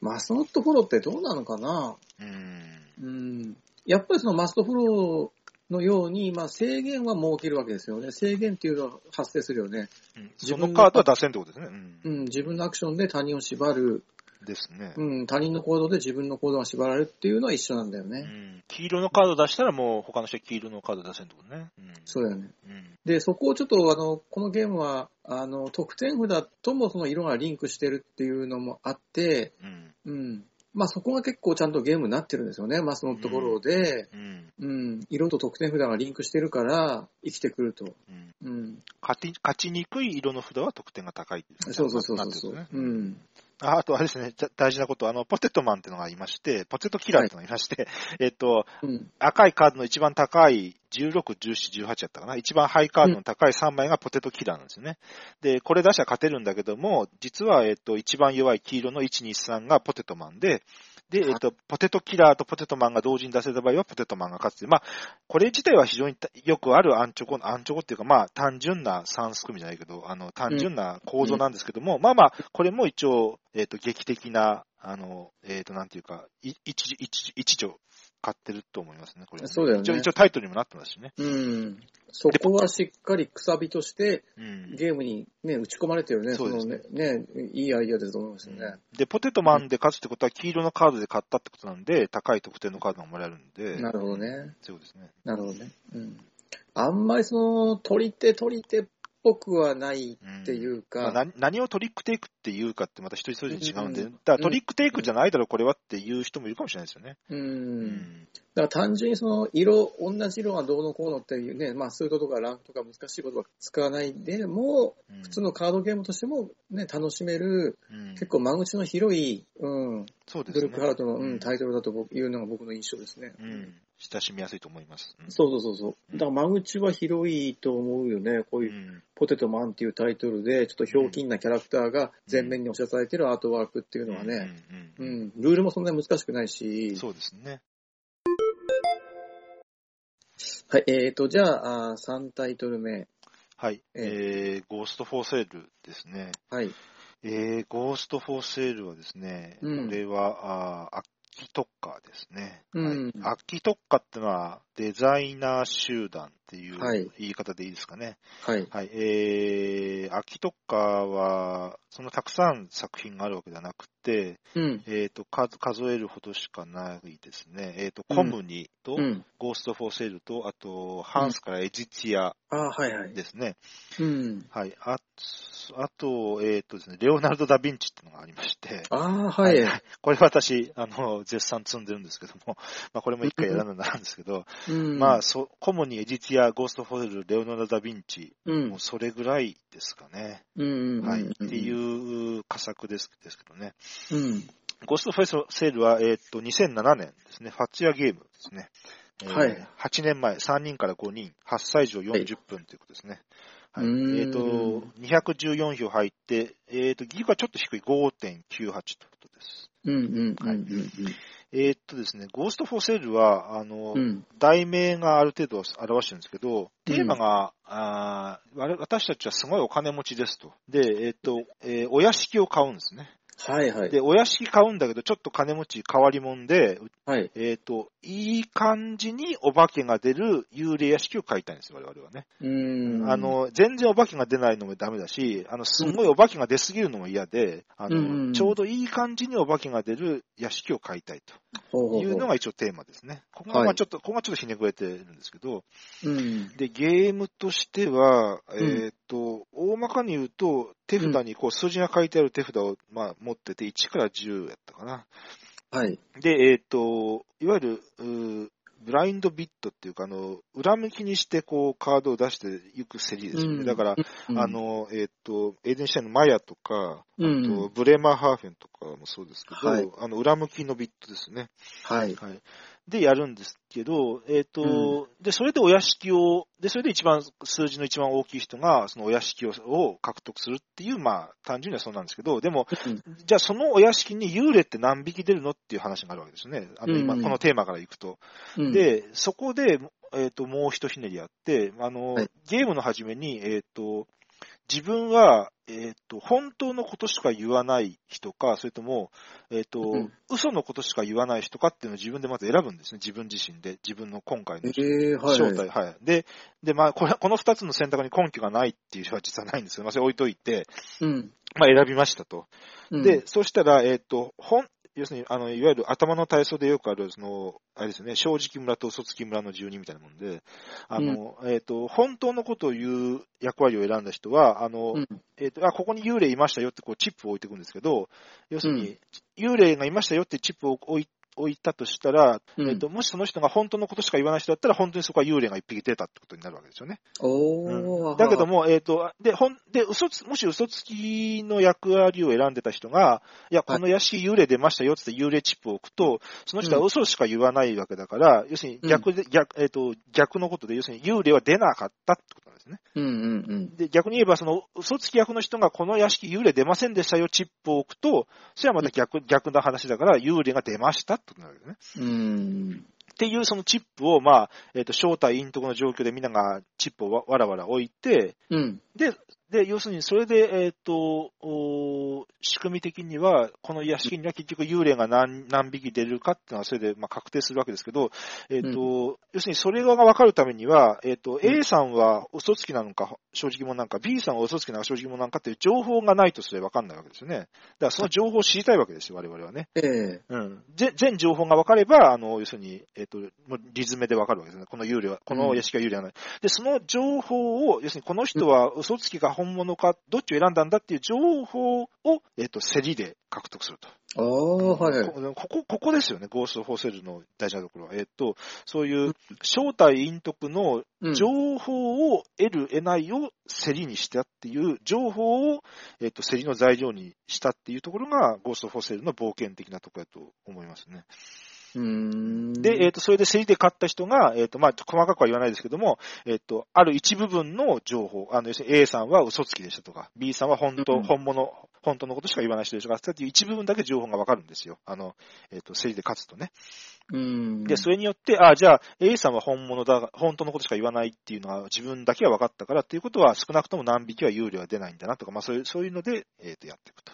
マストノットフォローってどうなのかな？うん。うん。やっぱりそのマストフォローのように、まあ制限は設けるわけですよね。制限っていうのは発生するよね。うん自分のそのカードは出せんってことですね。うんう。ん。自分のアクションで他人を縛る。ですね。うん。他人の行動で自分の行動が縛られるっていうのは一緒なんだよね。うん。黄色のカード出したらもう他の人は黄色のカード出せんってことね。うん。そうだよね。うん。で、そこをちょっと、あの、このゲームは、あの、得点札ともその色がリンクしてるっていうのもあって、うん。うん。まあそこが結構ちゃんとゲームになってるんですよね。マスのところで、うん。うん、色と得点札がリンクしてるから生きてくると。うん。うん。勝ち、勝ちにくい色の札は得点が高いそうそうそうそうそう、ねうん。ああとあれですね、だ大事なこと、あの、ポテトマンっていうのがいまして、ポテトキラーっていうのがいまして、えっと、うん。赤いカードの一番高い16、17、18やったかな？一番ハイカードの高い3枚がポテトキラーなんですよね。で、これ出しゃ勝てるんだけども、実は、えっと、一番弱い黄色の1、2、3がポテトマンで、で、えっと、ポテトキラーとポテトマンが同時に出せた場合はポテトマンが勝つっていう。まあ、これ自体は非常にたよくあるアンチョコ、アンチョコっていうか、まあ、単純な算数組じゃないけど、あの、単純な構造なんですけども、まあまあ、これも一応、えっ、と、劇的な、あの、えっ、と、なんていうか、い一時、一時、一助買ってると思いますね、これ、そうだよね一応、一応タイトルにもなってますしね。うん。そこはしっかりくさびとして、うん。ゲームにね、打ち込まれてるね。そうですのねね、いいアイデアだと思いますよね。で、ポテトマンで勝つってことは黄色のカードで買ったってことなんで、高い得点のカードがもらえるんで。なるほどね。そうですね。なるほどね。うん。あんまりその、取り手取り手っぽくはないっていうか、まあな何をトリックテイクっていうかってまた一人一人違うんで、うんだからトリックテイクじゃないだろ、これはっていう人もいるかもしれないですよね。う。。うんだから単純にその色、同じ色がどうのこうのっていうね、まあスートとかランクとか難しいことは使わないでも、うん普通のカードゲームとしてもね、楽しめる、うん結構間口の広い、うん、そうですね。ブルックハートの、ううんん、タイトルだと僕いうのが僕の印象ですね。うん。親しみやすいと思います。うんそうそうそうそう。だから間口は広いと思うよね。こういううんポテトマンっていうタイトルで、ちょっとひょうきんなキャラクターが前面に押し出されてるアートワークっていうのはね、うんルールもそんなに難しくないし、そうですね。はい、えーと、じゃあ、あ3タイトル目。はい。えー、ゴースト・フォー・セールですね。はい。えー、ゴースト・フォー・セールはですね、うんこれは、あーアッキトッカですね。うんはい、アッキトッカってのは、デザイナー集団っていうはい言い方でいいですかね。はい。はい。えー、アッキトッカは、そのたくさん作品があるわけではなくて、うん。えっ、と、数、数えるほどしかないですね。えっ、と、うんコムニと、うん。ゴースト・フォー・セールと、あと、ハンスからエジチアああ、はいはい。ですね。うん。はい。ああと、えっ、とですね、レオナルド・ダ・ヴィンチっていうのがありまして、ああ、はい。これ私、あの、絶賛積んでるんですけども、まあ、これも一回やらなならんですけど、うん。まあ、そ、コムニ、エジチア、ゴースト・フォー・セール、レオナルド・ダ・ヴィンチ、うんもう。それぐらいですかね。うん。はい。うんっていう佳作ですですけどね。うん。ゴースト・フォー・セールは、えーっと、2007年ですね。ワッチャゲームですね。えーはい8年前、3人から5人、8歳以上40分ということですね。はい。えーっと、214票入って、えーっと、ギガちょっと低い5.98ということです。うん。うん。うん。うん。えーっとですね、ゴーストフォーセールは、あの、うん。題名がある程度表してるんですけど、テーマが、あー我々私たちはすごいお金持ちですと。で、えーっと、えーお屋敷を買うんですね。はいはい。で、お屋敷買うんだけど、ちょっと金持ち変わり者で、はい。えっ、と、いい感じにお化けが出る幽霊屋敷を買いたいんですよ、我々はね。うん。あ、の、全然お化けが出ないのもダメだし、あの、すんごいお化けが出すぎるのも嫌で、あの、うんちょうどいい感じにお化けが出る屋敷を買いたいというのが一応テーマですね。ここがまはいあちょっと、ここがちょっとひねくれてるんですけど、うん。で、ゲームとしては、んえっ、と、大まかに言うと、手札にこう数字が書いてある手札を、まあ、持ってて、1から10やったかな。はい。で、えっ、と、いわゆる、ブラインドビットっていうか、あの、裏向きにして、こう、カードを出していく競りですよね。うんだから、うんあ、の、えっ、と、エーデンシャインのマヤとか、うんあと、ブレーマーハーフェンとかもそうですけど、はいあの、裏向きのビットですね。はい。はい。で、やるんですけど、えっ、と、で、それでお屋敷を、で、それで一番、数字の一番大きい人が、そのお屋敷をを獲得するっていう、まあ、単純にはそうなんですけど、でも、うん。じゃあそのお屋敷に幽霊って何匹出るのっていう話があるわけですよね。あの、今、うん。このテーマからいくと。うん、で、そこで、えっ、と、もう一ひねりあって、あの、はい。ゲームの初めに、えっ、と、自分は、えっ、と、本当のことしか言わない人か、それとも、えっ、と、うん嘘のことしか言わない人かっていうのを自分でまず選ぶんですね。自分自身で。自分の今回のえー、はい。正体。はい。で、で、まあ、これ、この二つの選択に根拠がないっていう人は実はないんですけど、まあ、それ置いといて、うん。まあ、選びましたと。うん、で、そしたら、えっ、と、本、要するに、あの、いわゆる頭の体操でよくある、その、あれですよね、正直村と嘘つき村の住人みたいなもんで、あの、えっ、と、本当のことを言う役割を選んだ人は、あの、うん。えっ、と、あ、ここに幽霊いましたよって、こう、チップを置いていくんですけど、要するに、幽霊がいましたよってチップを置い置いたとしたら、うん。えっと、もしその人が本当のことしか言わない人だったら、本当にそこは幽霊が一匹出たってことになるわけですよね。おー、だけども、えっ、と、で、ほん、で、嘘つ、もし嘘つきの役割を選んでた人が、いや、この屋敷幽霊出ましたよって幽霊チップを置くと、その人は嘘しか言わないわけだから、要するに逆で、逆、えっ、と、逆のことで、要するに幽霊は出なかったってこですね。うんうんうん。で、逆に言えば、その、嘘つき役の人がこの屋敷幽霊出ませんでしたよチップを置くと、それはまた逆、逆な話だから、幽霊が出ましたってなるわけですね。うん。っていうそのチップを、まあ、えっ、と、正体隠匿の状況でみんながチップをわわらわら置いて、うん。で、で、要するにそれで、えっ、と、仕組み的には、この屋敷には結局幽霊が何何匹出るかっていうのはそれでまあ確定するわけですけど、えっ、と、うん、要するにそれが分かるためには、えっ、と、A さんは嘘つきなのか正直者なんか、B さんは嘘つきなのか正直者なんかっていう情報がないとそれ分かんないわけですよね。だからその情報を知りたいわけですよ、我々はね。ええうん。全情報が分かれば、あの、要するに、えっ、と、リズムで分かるわけですね。この幽霊は、この屋敷は幽霊はない。で、その情報を、要するにこの人は嘘つきか本物か、どっちを選んだんだっていう情報を、えっ、と、競りで獲得すると。ああ、はい、ここ、ここですよね、ゴースト・フォーセルの大事なところは。えっ、と、そういう正体隠匿の情報を得る、得ないを競りにしたっていう、情報を、えっ、と、競りの材料にしたっていうところが、ゴースト・フォーセルの冒険的なところだと思いますね。で、えっ、ー、と、それで競りで買った人が、えっ、ー、と、まあ、細かくは言わないですけども、えっ、ー、と、ある一部分の情報、あの、要するに A さんは嘘つきでしたとか、B さんは本当、うん、本物、本当のことしか言わない人でしょっていう一部分だけ情報がわかるんですよ。あの、えっ、と、競りで勝つとね。で、それによって、あじゃあ、A さんは本物だ、本当のことしか言わないっていうのは自分だけは分かったからっていうことは、少なくとも何匹は有料は出ないんだなとか、まあそういう、そういうので、えっ、ー、と、やっていくと。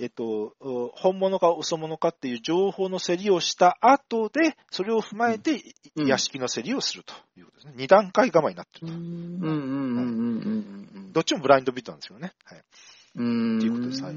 えっ、と、本物か嘘物かっていう情報の競りをした後で、それを踏まえて、屋敷の競りをするということですね。二、段階構えになってると。どっちもブラインドビットなんですよね。はい。っていうことです。はい。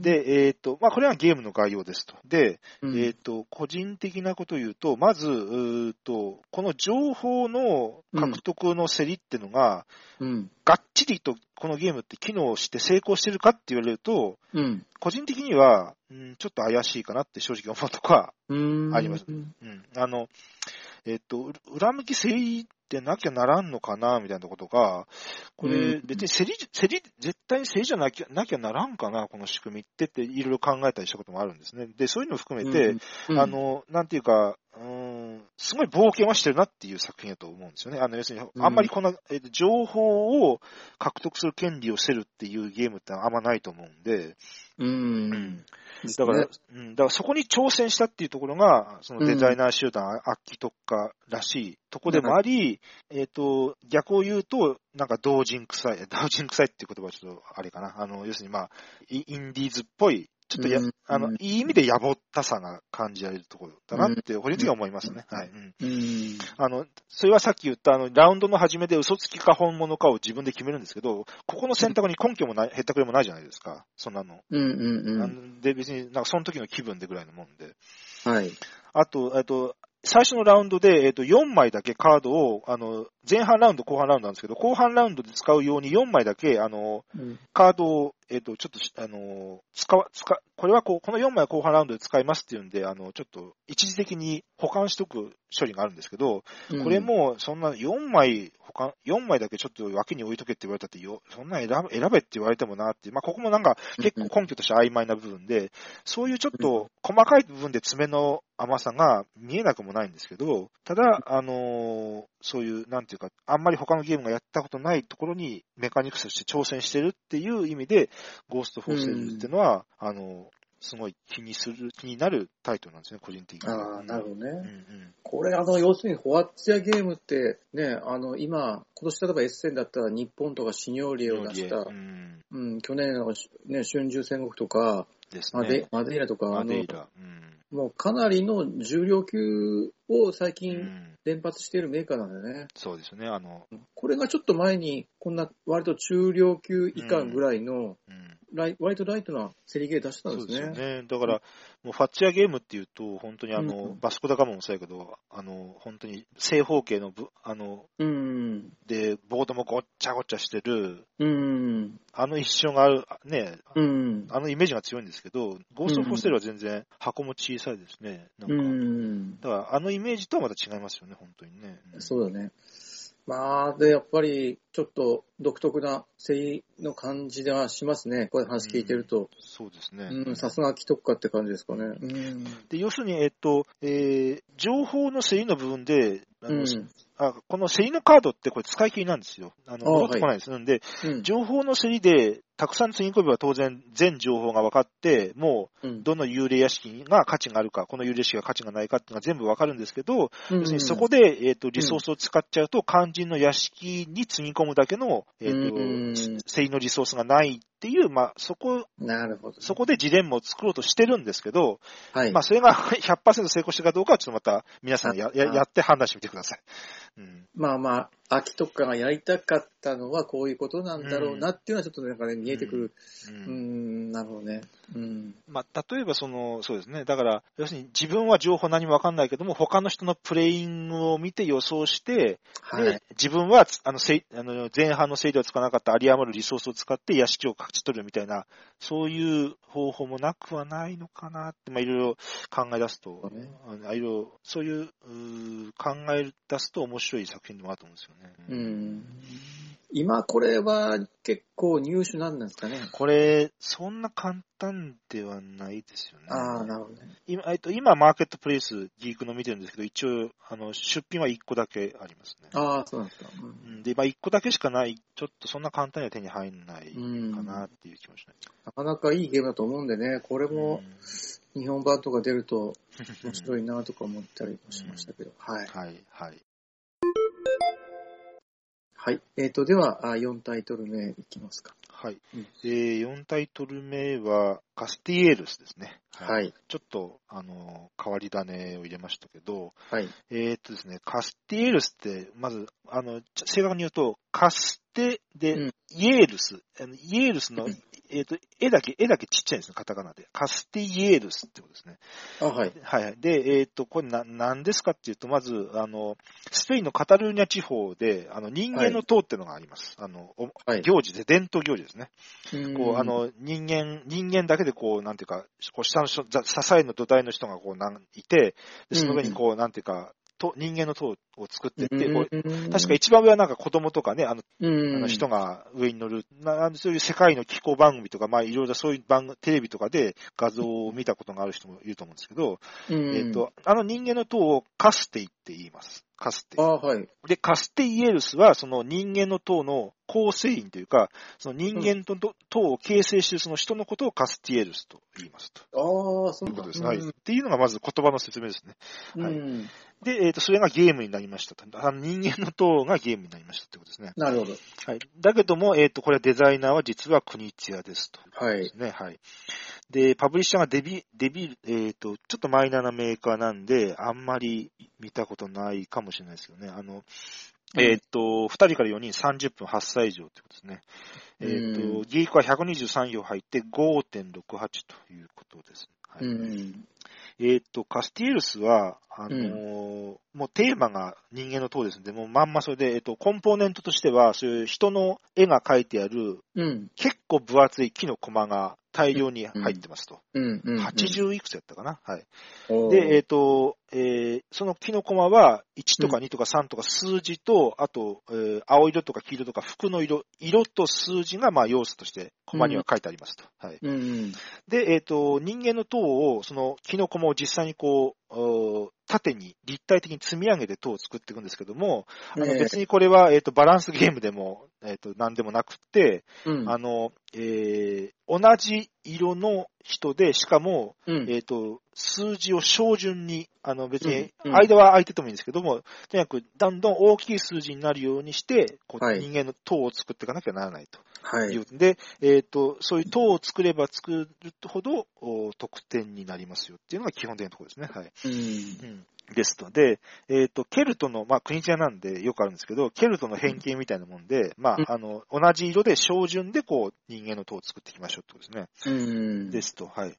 で、えっ、ー、と、まあ、これはゲームの概要ですと。で、うん、えっ、ー、と、個人的なことを言うと、まず、うと、この情報の獲得の競りっていうのが、うん、がっちりとこのゲームって機能して成功してるかって言われると、うん、個人的には、うん、ちょっと怪しいかなって正直思うとか、あります。うん、あの、えっ、ー、と、裏向き競りってなきゃならんのかな、みたいなことが、これ、別に競り、競り、絶対に競りじゃなきゃ、なきゃならんかな、この仕組みってって、いろいろ考えたりしたこともあるんですね。で、そういうのを含めて、あの、なんていうか、うん、すごい冒険はしてるなっていう作品だと思うんですよね。あの、要するに、あんまりこんな、えー、情報を獲得する権利をせるっていうゲームってあんまないと思うんで、うん。だから、うん、だからそこに挑戦したっていうところが、そのデザイナー集団、アッキ特化らしいとこでもあり、えっ、ー、と、逆を言うと、なんか同人臭い、*laughs* 同人臭いっていう言葉はちょっとあれかな。あの、要するにまあ、インディーズっぽいちょっとや、うん、あの、いい意味で野暮ったさが感じられるところだなって、個人的には思いますね。はい。うん。あの、それはさっき言った、あの、ラウンドの初めで嘘つきか本物かを自分で決めるんですけど、ここの選択に根拠もない、へったくれもないじゃないですか。そんなの。うんうんうん。で、別になんかその時の気分でぐらいのもんで。はい。あと、えっと、最初のラウンドで、えっ、と、4枚だけカードを、あの、前半ラウンド、後半ラウンドなんですけど、後半ラウンドで使うように4枚だけ、あの、うん、カードを、えっ、と、ちょっと、あの、使わ、使、これはこう、この4枚後半ラウンドで使いますっていうんで、あの、ちょっと、一時的に保管しとく処理があるんですけど、これも、そんな4枚、保管、4枚だけちょっと脇に置いとけって言われたってよ、そんな選べ、選べって言われてもなって、まあ、ここもなんか、結構根拠として曖昧な部分で、そういうちょっと、細かい部分で爪の甘さが見えなくもないんですけど、ただ、あのー、そういう、なんていうか、あんまり他のゲームがやったことないところにメカニクスとして挑戦してるっていう意味で、ゴーストフォーセルっていうのは、うん、あの、すごい気にする、気になるタイトルなんですね、個人的に。ああ、なるほどね。うんうん、これ、あの、要するに、ホワッチアゲームって、ね、あの、今、今年例えばエッセンだったら日本とかシニョーリエを出した、うん、うん、去年の、ね、春秋戦国とか、ですね、マデマデイラとか、マデイラ、うん。もうかなりの重量級を最近連発しているメーカーなんだよね。うん、そうですね。あの、これがちょっと前に、こんな割と中量級以下ぐらいの、ライ割とライトなセリゲー出してたんですね。そうですね。だから、もうファッチアゲームっていうと、本当にあの、うん、バスコダガモもそうやけど、あの、本当に正方形のあの、うん、で、ボードもごっちゃごっちゃしてる、うん、あの一瞬がある、ね、うん、あのイメージが強いんですけど、ゴーストフォーセルは全然箱も小さいですね。なんか、うん、だからあのイメージとはまた違いますよね、本当にね。そうだね。まあ、で、やっぱり、ちょっと独特な誠意の感じではしますね。こういう話聞いてると。うん、そうですね。うん、さすが既得かって感じですかね。うん、で、要するに、えっと、えー、情報の誠意の部分で、あの、うん、あこの競りのカードってこれ使い切りなんですよ。あの、戻ってこないです。なんで、うん、情報の競りでたくさん積み込めば当然全情報が分かって、もう、どの幽霊屋敷が価値があるか、この幽霊屋敷が価値がないかっていうのが全部分かるんですけど、要するにそこで、えと、リソースを使っちゃうと、肝心の屋敷に積み込むだけの、えっ、ー、と、正のリソースがないっていう、まあ、そこ、なるほど、そこでジレンマを作ろうとしてるんですけど、はい。まあ、それが *laughs* 100%成功してるかどうかは、ちょっとまた、皆さんやややって判断してみてください。うん、まあまあ、秋とかがやりたかったのはこういうことなんだろうなっていうのはちょっとなんかね、見えてくる。うん、うん、なるほどね。うん。まあ、例えばその、そうですね。だから、要するに自分は情報何もわかんないけども、他の人のプレイングを見て予想して、はい、で、自分は、あの、せあの前半の整理をつかなかった有り余るリソースを使って屋敷を勝ち取るみたいな、そういう方法もなくはないのかなって、まあ、いろいろ考え出すと、ね、いろいろ、そういう、う考え出すと面白い作品でもあると思うんですよね。うん今これは結構入手なんですかねこれ、そんな簡単ではないですよね。ああ、なるほどね。今、えっと、今、マーケットプレイス、ギークの見てるんですけど、一応、あの、出品は1個だけありますね。ああ、そうなんですか。うん、で、まあ、1個だけしかない、ちょっとそんな簡単には手に入んないかなっていう気もしない。なかなかいいゲームだと思うんでね、これも、日本版とか出ると面白いなとか思ったりもしましたけど、はい。はい、はい。はい。えっ、ー、と、では、4タイトル目いきますか。はい。うん、えー、4タイトル目は、カスティエールスですね。はい。ちょっと、あの、変わり種を入れましたけど、はい。えっとですね、カスティエールスって、まず、あの、正確に言うと、カステで、うん、イエールス、イエールスのえっ、ー、と、絵だけ、絵だけちっちゃいんですね、カタカナで。カスティエールスってことですね。あ、はい。はい。で、えっ、ー、と、これな、なんですかっていうと、まず、あの、スペインのカタルーニャ地方で、あの、人間の塔っていうのがあります。はい、あの、はい、行事で、伝統行事ですね。こう、あの、人間、人間だけでこう、なんていうか、こう、下の人、支えの土台の人がこう、なん、いて、で、その上にこう、なんていうか、と人間の塔を作っていって、確か一番上はなんか子供とかね、あの、あの人が上に乗る、なそういう世界の気候番組とか、まあいろいろそういう番テレビとかで画像を見たことがある人もいると思うんですけど、えっ、と、あの人間の塔をカステイって言います。カステイ。あはい。で、カステイエルスはその人間の塔の構成員というか、その人間と塔を形成しているその人のことをカスティエルスと言いますと。ああ、そういうことです。はい。っていうのがまず言葉の説明ですね。はい。で、えっ、ー、と、それがゲームになりましたあの人間の塔がゲームになりましたってことですね。なるほど。はい。だけども、えっ、ー、と、これはデザイナーは実は国津屋ですと。はい。ね、はい。で、パブリッシャーがデビ、デビ、えっ、ー、と、ちょっとマイナーなメーカーなんで、あんまり見たことないかもしれないですよね。あの、えっ、と、2人から4人30分8歳以上ってことですね。えっ、ー、と、ギークは123票入って5.68ということです、はい。えっ、と、カスティエルスは、あのーうん、もうテーマが人間の塔ですので、もうまんまそれで、えっ、と、コンポーネントとしては、そういう人の絵が描いてある、うん、結構分厚い木のコマが大量に入ってますと。うんうん、80いくつやったかな？はい。で、えっ、ー、と、えー、その木のコマは1とか2とか3とか数字と、あと、えー、青色とか黄色とか服の色、色と数字がまあ要素としてコマには書いてありますと。はい。で、えっ、ー、と、人間の塔を、その木のコマを実際にこう、縦に立体的に積み上げて塔を作っていくんですけども、あの別にこれは、えっ、ー、と、バランスゲームでも、えっ、ー、と、何でもなくって、うん、あの、えー、同じ色の人で、しかも、うん、えっ、と、数字を小順に、あの別に、間は空いててもいいんですけども、とにかく、だんだん大きい数字になるようにして、こう人間の塔を作っていかなきゃならないと。はい。で、えっ、と、そういう塔を作れば作るほど、得点になりますよっていうのが基本的なところですね。はい。うん、うんですので、えっ、ー、と、ケルトの、まあ、国茶なんでよくあるんですけど、ケルトの変形みたいなもんで、まあ、あの、同じ色で照準でこう、人間の塔を作っていきましょうってことですね。うん。ですと、はい。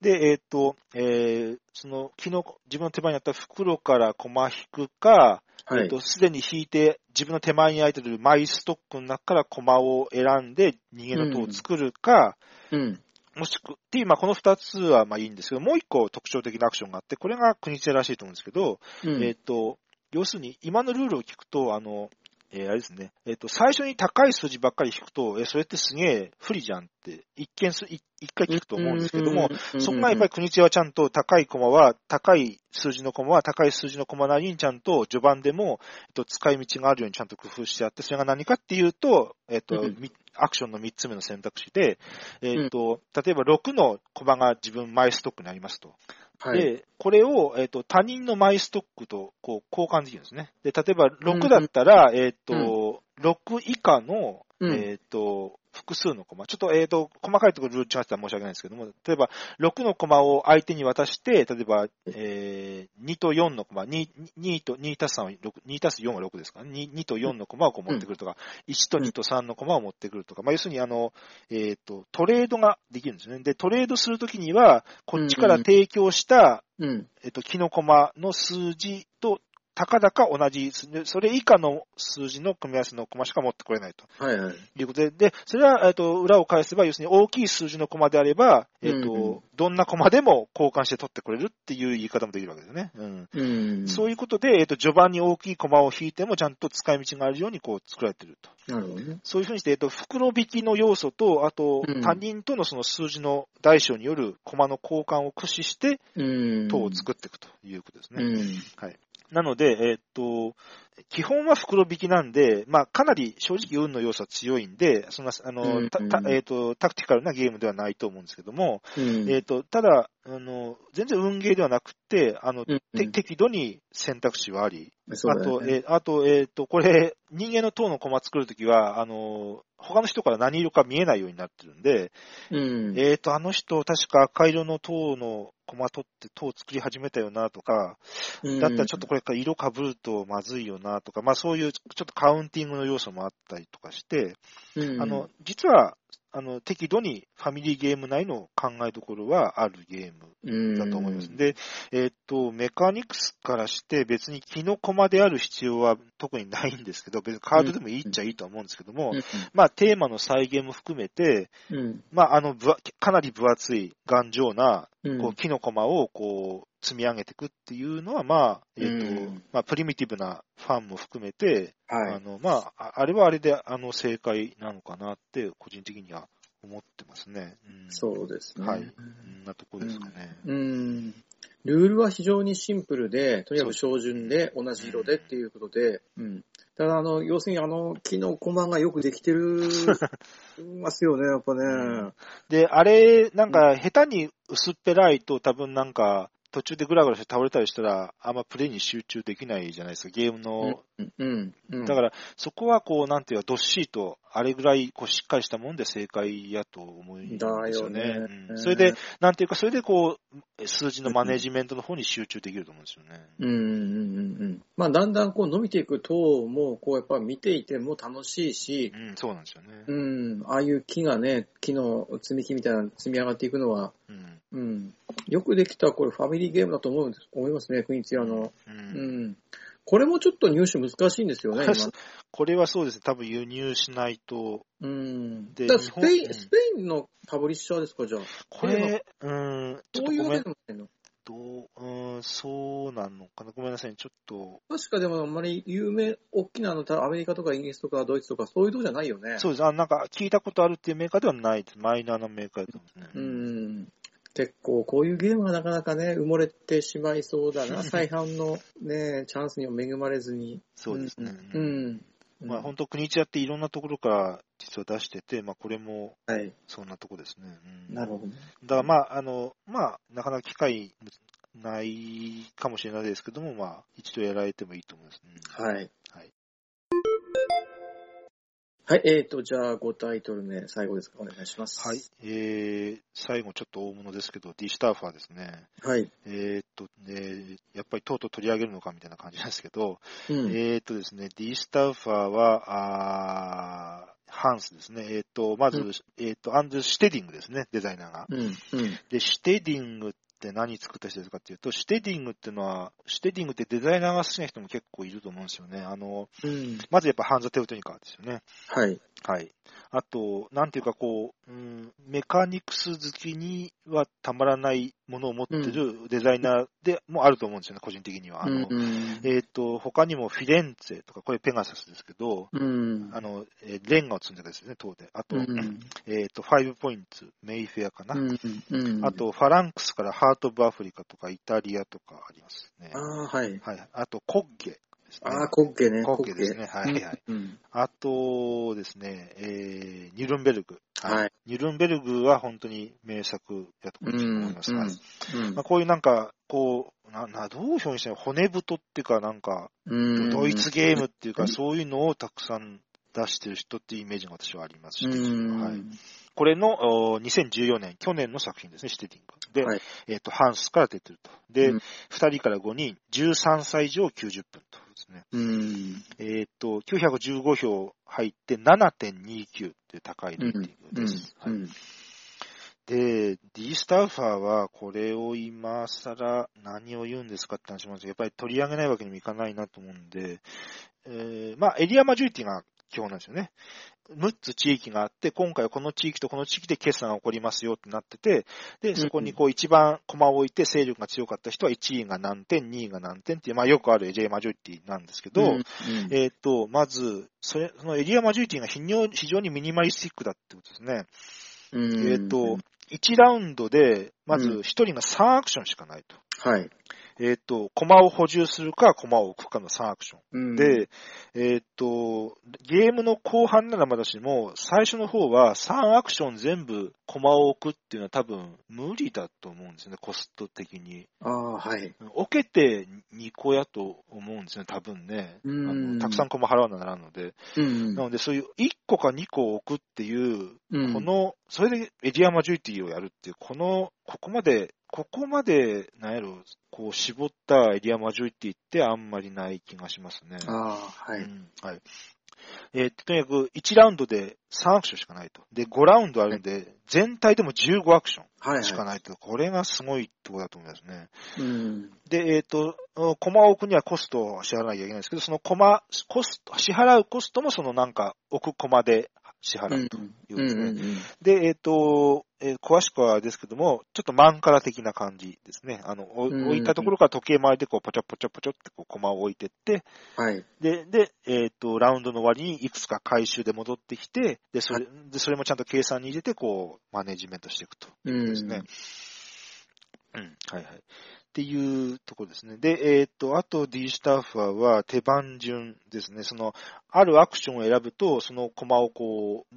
で、えっ、ー、と、えー、その、昨日、自分の手前にあった袋からコマ引くか、はい、えっ、と、すでに引いて、自分の手前に空いてるマイストックの中からコマを選んで、人間の塔を作るか、うん、うんもしく、っていう、まあ、この二つはまあいいんですけど、もう一個特徴的なアクションがあって、これが国津らしいと思うんですけど、うん、えっ、ー、と、要するに、今のルールを聞くと、あの、えー、あれですね、えっ、ー、と、最初に高い数字ばっかり引くと、えー、それってすげえ不利じゃんって、一見す、一回聞くと思うんですけども、そこがやっぱり国津はちゃんと高いコマは、高い数字のコマは高い数字のコマなりにちゃんと序盤でも、えっと、使い道があるようにちゃんと工夫してあって、それが何かっていうと、えっと、アクションの3つ目の選択肢で、えっ、ー、と、うん、例えば6の駒が自分マイストックになりますと。はい、で、これを、えっ、ー、と、他人のマイストックと、こう、交換できるんですね。で、例えば6だったら、うん、えっ、と、うん、6以下の、えっ、と、複数のコマ。ちょっと、えっ、ー、と、細かいところルール違ってたら申し訳ないんですけども、例えば、6のコマを相手に渡して、例えば、えー、2と4のコマ、2, 2と、2たす3は6、2たす4は6ですかね。2, 2と4のコマをこう持ってくるとか、うん、1と2と3のコマを持ってくるとか、まあ、要するに、あの、えっ、ー、と、トレードができるんですね。で、トレードするときには、こっちから提供した、うん、えっ、と、キノコマの数字とたかだか同じ、それ以下の数字の組み合わせのコマしか持ってこれないと。はいはい。いうことで、で、それは、えっと、裏を返せば、要するに大きい数字のコマであれば、えっと、うんうん、どんなコマでも交換して取ってくれるっていう言い方もできるわけですね。うん。うん、そういうことで、えっと、序盤に大きいコマを引いても、ちゃんと使い道があるように、こう、作られてると。なるほどね。そういうふうにして、えっと、袋引きの要素と、あと、他人とのその数字の大小によるコマの交換を駆使して、うん、塔を作っていくということですね。うん、はい。なので、え、っと、基本は袋引きなんで、まあ、かなり正直運の要素は強いんで、そんな、あの、うんうん、たえっ、ー、と、タクティカルなゲームではないと思うんですけども、うん、えっ、と、ただ、あの、全然運ゲーではなくて、あの、うんうん、適度に選択肢はあり、ね、あと、えー、あと、えっ、ー、と、これ、人間の塔のコマ作るときは、あの、他の人から何色か見えないようになってるんで、うん、えっ、ー、と、あの人、確か赤色の塔のコマ取って塔作り始めたよなとか、だったらちょっとこれから色被るとまずいよなとか、まあそういうちょっとカウンティングの要素もあったりとかして、うん、あの、実はあの、適度にファミリーゲーム内の考えどころはあるゲームだと思います。で、えー、っと、メカニクスからして別にキノコマである必要は特にないんですけど、別にカードでもいいっちゃいいと思うんですけども、まあ、テーマの再現も含めて、まあ、あの、かなり分厚い頑丈な、こう、キノコマを、こう、積み上げていくっていうのは、まあ、えっ、ー、と、まあ、プリミティブなファンも含めて、はい、あの、まあ、あれはあれで、あの、正解なのかなって、個人的には思ってますね。うん、そうですね。はい。なとこですかね。うん。うんルールは非常にシンプルで、とにかく照準で、同じ色でっていうことで、うん。ただ、あの、要するにあの、木のコマがよくできてる、ますよね、*laughs* やっぱね。で、あれ、なんか、下手に薄っぺらいと多分なんか、途中でグラグラして倒れたりしたら、あんまプレイに集中できないじゃないですか、ゲームの。うんうんうん、だから、そこはこう、なんていうか、どっしりと、あれぐらいこうしっかりしたもんで正解やと思うんですよね。よねうん、それで、なんていうか、それでこう、数字のマネジメントの方に集中できると思うんですよね。うんうんうんうん。まあ、だんだんこう伸びていくと、もう、こう、やっぱ見ていても楽しいし、うん、そうなんですよね。うん、ああいう木がね、木の積み木みたいな積み上がっていくのは、うん、うん、よくできた、これファミリーゲームだと思う思いますね、クイーンツヤの。うん。うん、これもちょっと入手難しいんですよね、*laughs* これはそうですね、多分輸入しないと。うん。で、スペイン、スペインのパブリッシャーですか、じゃあ？これ、うん、ちょっとごめん。どういうどう、うん、そうなのかな？ごめんなさい、ちょっと。確かでもあんまり有名、大きなの、アメリカとかイギリスとかドイツとかそういうとこじゃないよね。そうです。あなんか聞いたことあるっていうメーカーではないです。マイナーなメーカーだと思うんですね。うん。結構こういうゲームはなかなかね、埋もれてしまいそうだな。*laughs* 再販のね、チャンスにも恵まれずに。そうですね。うん。うん、まあ本当、国一やっていろんなところから実は出してて、まあこれも、そんなとこですね。うん、なるほどね。だからまあ、あの、まあ、なかなか機会ないかもしれないですけども、まあ、一度やられてもいいと思います、ね。はい。はい。はい、えーと、じゃあ5タイトル目、最後ですか、お願いします。はい、えー、最後ちょっと大物ですけど、D スターファーですね。はい。えーと、ね、やっぱりとうとう取り上げるのかみたいな感じなんですけど、うん、えーとですね、D スターファーは、あハンスですね。えっ、ー、と、まず、うん、えっ、ー、と、アンド・シュテディングですね、デザイナーが。うん、うん、で、シュテディングっって何作った人ですかっていうと、シュテディングっていうのは、シュテディングってデザイナーが好きな人も結構いると思うんですよね。あの、うん、まずやっぱハンズ・テウトニカーですよね。はい。はい。あと、なんていうかこう、うん、メカニクス好きにはたまらないものを持ってるデザイナーでもあると思うんですよね、個人的には。あの、うん、えっ、ー、と、他にもフィレンツェとか、これペガサスですけど、うん、あの、えー、レンガを積んでたですね、塔で。あと、うん、えっ、ー、と、ファイブポイント、メイフェアかな。あと、ファランクスからハート・オブ・アフリカとか、イタリアとかありますね。あはい。はい。あと、コッゲ。ですね。ああ、コッケね。コッケですね。はいはい。うん、あとですね、えー、ニュルンベルグ。はい。ニュルンベルグは本当に名作だと思います。はい。まあ、こういうなんか、こう、な、な、どう表現したら骨太っていうか、なんか、ドイツゲームっていうか、そういうのをたくさん出してる人っていうイメージが私はありますし、はい。これの2014年、去年の作品ですね、シテティング。で、はい、えっ、ー、と、ハンスから出てると。で、うん、2人から5人、13歳以上90分とですね。えっ、ー、と、915票入って7.29っていう高いレーティングです。はいで、D スタッファーはこれを今更何を言うんですかって話もあるんですけど、やっぱり取り上げないわけにもいかないなと思うんで、えー、まあエリアマジョリティが基本なんですよね。6つ地域があって、今回はこの地域とこの地域で決算が起こりますよってなってて、で、そこにこう一番コマを置いて勢力が強かった人は1位が何点、2位が何点っていう、まあよくあるエリアマジョリティなんですけど、うんうん、えっ、と、まず、それ、そのエリアマジョリティが非常にミニマリスティックだってことですね。えっ、と、1ラウンドで、まず1人が3アクションしかないと。はい。えっ、ー、と、コマを補充するか、コマを置くかの3アクション。うん、で、えっ、ー、と、ゲームの後半ならまだしも、最初の方は3アクション全部コマを置くっていうのは多分無理だと思うんですね、コスト的に。ああ、はい。置けて2個やと思うんですね、多分ね。あのたくさんコマ払わなならんので。うん、なので、そういう1個か2個置くっていう、この、それでエリアマジョリティをやるっていう、この、ここまでここまで、なんやろ、こう、絞ったエリアマジョリティってあんまりない気がしますね。ああ、はい。うん、はい。えー、とにかく1ラウンドで3アクションしかないと。で、5ラウンドあるんで、全体でも15アクションしかないと。はいはい、これがすごいところだと思いますね。うん、で、えっ、ー、と、コマを置くにはコストを支払わなきゃいけないんですけど、そのコマ、コスト、支払うコストもそのなんか置くコマで支払うというですね。で、えっ、ー、と、えー、詳しくはですけども、ちょっとマンカラ的な感じですね。あの、置いたところから時計回りでこう、ポチョポチョポチョってこう、コマを置いてって、はい。で、で、えっ、ー、と、ラウンドの終わりにいくつか回収で戻ってきて、で、それ、で、それもちゃんと計算に入れて、こう、マネジメントしていくということですね。うん、うん、はいはい。っていうところですね。で、えっ、ー、と、あと D スタッファーは手番順ですね。その、あるアクションを選ぶと、そのコマをこう、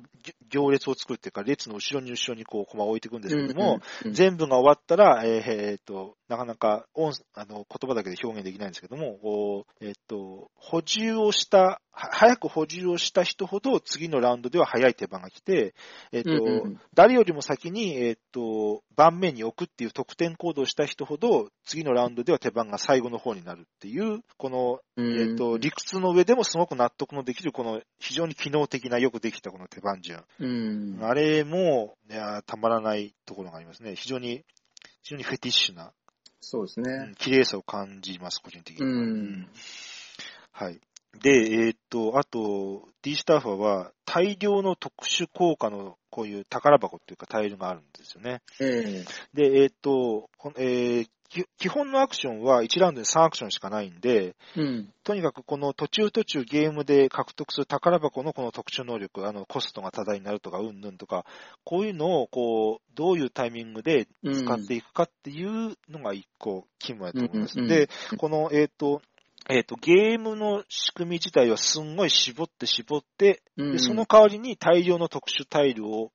行列を作っていうか、列の後ろに後ろにこう、コマを置いていくんですけども、うんうんうん、全部が終わったら、えー、えー、と、なかなか音、あの、言葉だけで表現できないんですけども、こう、えっ、ー、と、補充をした早く補充をした人ほど次のラウンドでは早い手番が来て、えっ、と、うんうん、誰よりも先に、えっ、と、盤面に置くっていう得点行動をした人ほど、次のラウンドでは手番が最後の方になるっていう、この、えっ、と、理屈の上でもすごく納得のできる、この非常に機能的なよくできたこの手番順。うん、あれも、いや、たまらないところがありますね。非常に、非常にフェティッシュな。そうですね。綺麗さを感じます、個人的に。うん、はい。で、えー、っと、あと、D スタッファーは大量の特殊効果のこういう宝箱っていうかタイルがあるんですよね。えー、で、えー、っと、えー、基本のアクションは1ラウンドで3アクションしかないんで、うん、とにかくこの途中途中ゲームで獲得する宝箱のこの特殊能力、あのコストが多大になるとか、うんぬんとか、こういうのをこう、どういうタイミングで使っていくかっていうのが一個肝やと思います。うん、で、この、えっ、ー、と、えっ、ー、と、ゲームの仕組み自体はすんごい絞って絞って、うん、でその代わりに大量の特殊タイルを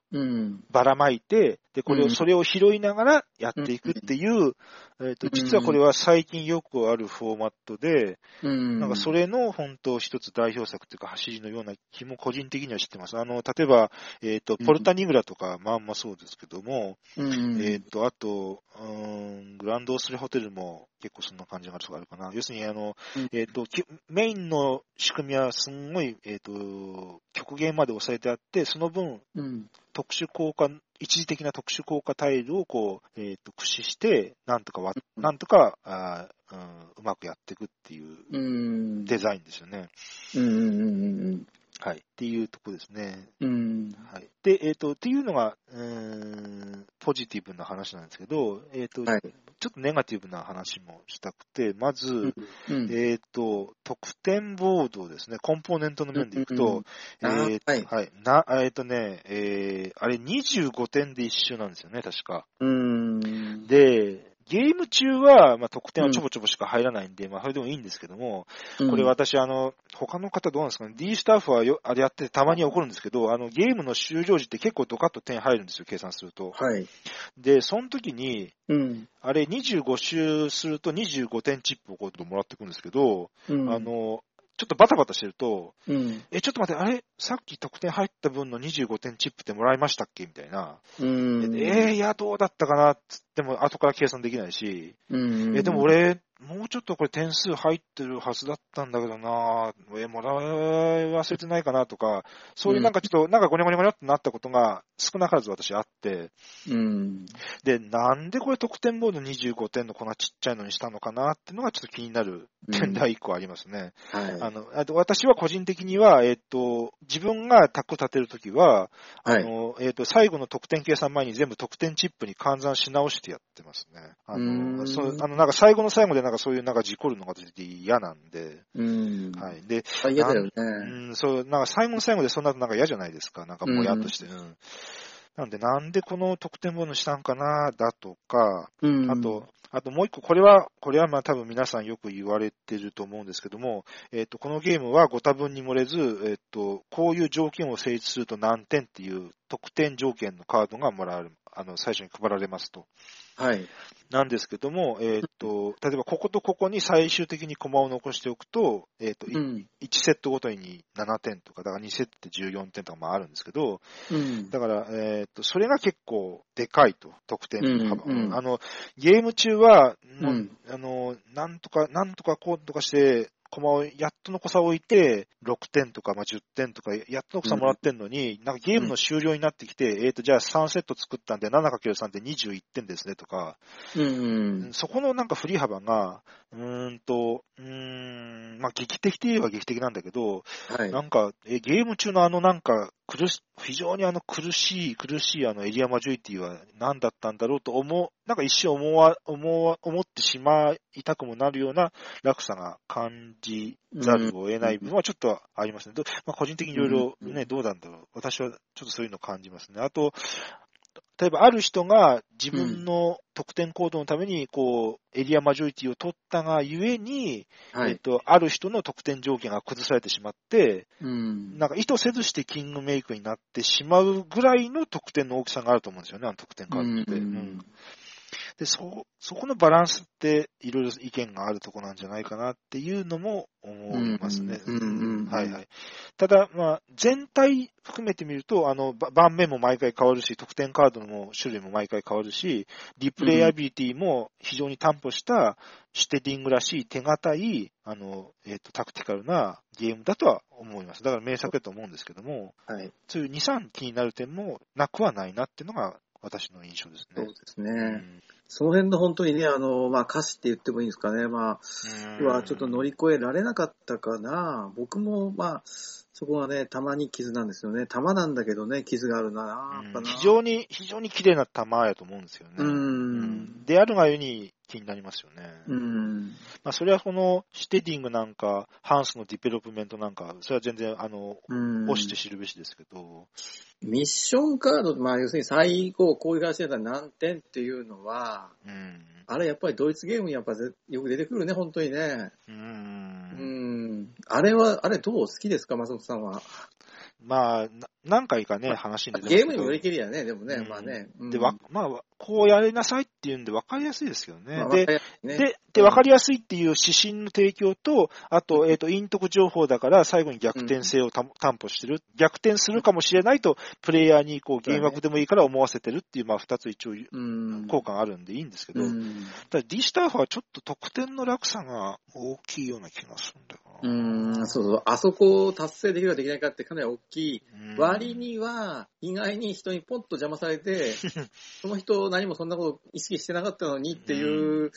ばらまいて、で、これを、それを拾いながらやっていくっていう、えっ、と、実はこれは最近よくあるフォーマットで、なんかそれの本当一つ代表作というか走りのような気も個人的には知ってます。あの、例えば、えっ、と、ポルタニグラとか、まあまあそうですけども、えっ、と、あと、うん、グランドオスレホテルも結構そんな感じがあるとかあるかな。要するに、あの、えっ、と、メインの仕組みはすんごい、えっ、と、極限まで抑えてあって、その分、特殊効果一時的な特殊効果タイルをこう、えっ、ー、と、駆使して、なんとかわ、なんとか、あうん、うまくやっていくっていうデザインですよね。うんうんうんうん。はい。っていうとこですね。うん。はい。で、えっ、ー、と、っていうのが、うん、ポジティブな話なんですけど、えっ、ー、と、はい、ちょっとネガティブな話もしたくて、まず、うん、えっ、ー、と、得点ボードですね、コンポーネントの面でいくと、うんうん、えっ、と、はい、はい、な、えっ、とね、えー、あれ25点で一周なんですよね、確か。うん。で、ゲーム中は、まあ、得点はちょぼちょぼしか入らないんで、うん、まあ、それでもいいんですけども、これ私、あの、他の方どうなんですかね、D スタッフはよあれやってたまに起こるんですけど、あの、ゲームの終了時って結構ドカッと点入るんですよ、計算すると。はい。で、その時に、うん、あれ25周すると25点チップをこうもらってくるんですけど、うん、あの、ちょっとバタバタしてると、うん、え、ちょっと待って、あれ？さっき得点入った分の25点チップってもらいましたっけ？みたいな。うん、えー、いや、どうだったかな？つっても後から計算できないし、うん、え、でも俺、もうちょっとこれ点数入ってるはずだったんだけどなえ、もら忘れてないかなとか、そういうなんかちょっと、なんかゴニョゴニョゴニョってなったことが少なからず私あって、うん、で、なんでこれ得点ボード25点のこんなちっちゃいのにしたのかなっていうのがちょっと気になる点第1個ありますね。うん、はい、あの、あと私は個人的には、えっ、と、自分がタック立てるときは、あの、はい、えっ、と、最後の得点計算前に全部得点チップに換算し直してやってますね。あの、そあのなんか最後の最後でなんかそういうなんか事故るのが嫌なんで。うん。はい。で、嫌だよね。うん、そう、なんか最後の最後でそんななんか嫌じゃないですか。なんかもやっとして。うん、うんなんで、なんでこの得点ボーナスしたんかな、だとか、うん、あと、あともう一個、これは、これはまあ多分皆さんよく言われてると思うんですけども、えっ、ー、と、このゲームはご多分に漏れず、えっ、ー、と、こういう条件を成立すると何点っていう得点条件のカードがもらえる、あの、最初に配られますと。はい。なんですけども、えっ、ー、と、*laughs* 例えばこことここに最終的に駒を残しておくと、えっ、と、うん、1セットごとに7点とか、だから2セットで14点とかもあるんですけど、うん、だから、えっ、と、それが結構でかいと、得点の幅。うんうん、あの、ゲーム中は、うん、あの、なんとか、なんとかこうとかして、駒をやっとの濃さを置いて、6点とか、まあ、10点とか、やっとの濃さもらってんのに、うん、なんかゲームの終了になってきて、うん、えっ、ー、と、じゃあ3セット作ったんで 7×3 で21点ですねとか、うん、そこのなんか振り幅が、うーんと、うーん、まあ、劇的といえば劇的なんだけど、はい、なんか、え、ゲーム中のあのなんか、苦し、非常にあの苦しい、苦しいあのエリアマジョリティは何だったんだろうと思う、なんか一瞬思わ、思わ、思ってしまいたくもなるような落差が感じざるを得ない部分はちょっとありますね。まあ、個人的にいろいろね、どうなんだろう。私はちょっとそういうのを感じますね。あと、例えばある人が自分の得点行動のために、こう、エリアマジョリティを取ったがゆえに、はい、えっと、ある人の得点条件が崩されてしまって、うん、なんか意図せずしてキングメイクになってしまうぐらいの得点の大きさがあると思うんですよね、あの得点カードって。うん、うんで、そ、そこのバランスっていろいろ意見があるとこなんじゃないかなっていうのも思いますね。はいはい。ただ、まあ、全体含めてみると、あの、盤面も毎回変わるし、得点カードの種類も毎回変わるし、リプレイアビリティも非常に担保したシュテディングらしい手堅い、あの、えっ、ー、と、タクティカルなゲームだとは思います。だから名作だと思うんですけども、はい、そういう2、3気になる点もなくはないなっていうのが私の印象ですね。そうですね。うんその辺の本当にね、あの、まあ、瑕疵って言ってもいいんですかね。まあ、はちょっと乗り越えられなかったかな。僕も、まあ、そこはね、玉に瑕なんですよね。玉なんだけどね、傷があるな、うん、非常に、非常に綺麗な玉やと思うんですよね。うん。であるがゆえに気になりますよね。うん。まあ、それはこの、シュテディングなんか、ハンスのディベロップメントなんか、それは全然、あの、推して知るべしですけど。ミッションカード、まあ、要するに最後、こういう話だったら何点っていうのは、うん。あれやっぱりドイツゲームにやっぱよく出てくるね、本当にね。うん。うん。あれは、あれどう好きですか、松本さんは。まあ、何回かね、話に出てゲームにもよりきりやね、でもね、うん、まあね。うん、で、わ、まあ、こうやりなさいっていうんで分かりやすいですけどね。まあ、で、ね、で、で、分かりやすいっていう指針の提供と、あと、えっ、ー、と、陰徳情報だから最後に逆転性を担保してる。逆転するかもしれないと、プレイヤーにこう、ゲーム枠でもいいから思わせてるっていう、まあ、二つ一応、効果があるんでいいんですけど、ただ D スターフはちょっと得点の落差が大きいような気がするんだようん、そうそう。あそこを達成できるかできないかってかなり大きい。割には、意外に人にポッと邪魔されて、*laughs* その人何もそんなこと意識してなかったのにっていう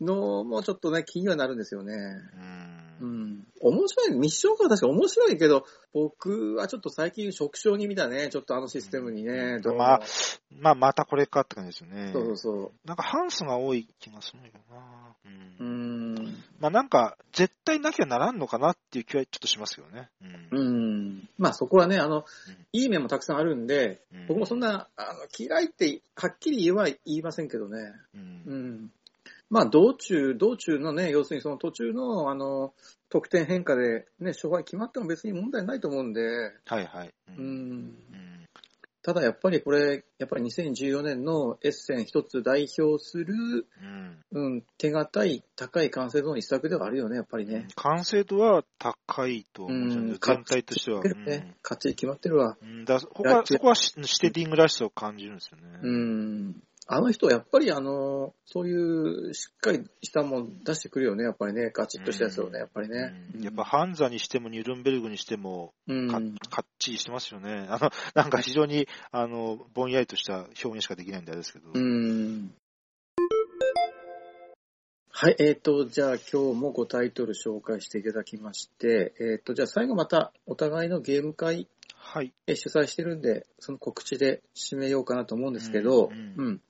のもちょっとね、気にはなるんですよね。うん。面白い。ミッションが確か面白いけど、僕はちょっと最近触傷気味だね。ちょっとあのシステムにね。まあ、まあ、またこれかって感じですよね。そうそうそう。なんかハンスが多い気がするよな。うん。うんまあなんか、絶対なきゃならんのかなっていう気はちょっとしますよね。うん。うんまあそこはね、あの、いい面もたくさんあるんで、僕もそんな、あの、嫌いってはっきり言えは言いませんけどね。うん。うんまあ、道中、道中のね、要するにその途中の、あの、得点変化でね、勝敗決まっても別に問題ないと思うんで、はいはい。うん。ただやっぱりこれ、やっぱり2014年のエッセン一つ代表する、うん、うん、手堅い高い完成度の一作ではあるよね、やっぱりね。完成度は高いと思うんですよね、全体としては。ね、勝ち決まってるわ。うん、だここはそこはシテディングらしさを感じるんですよね。うん。あの人、やっぱりあの、そういうしっかりしたもん出してくるよね、やっぱりね、ガチッとしたやつをね、やっぱりね。うん、やっぱハンザにしてもニュルンベルグにしてもか、っちりしてますよね。あの、なんか非常に、あの、ぼんやりとした表現しかできないんであれですけど。うん。はい、えっ、ー、と、じゃあ今日も5タイトル紹介していただきまして、えっ、ー、と、じゃあ最後またお互いのゲーム会、はい。主催してるんで、その告知で締めようかなと思うんですけど、うん、うん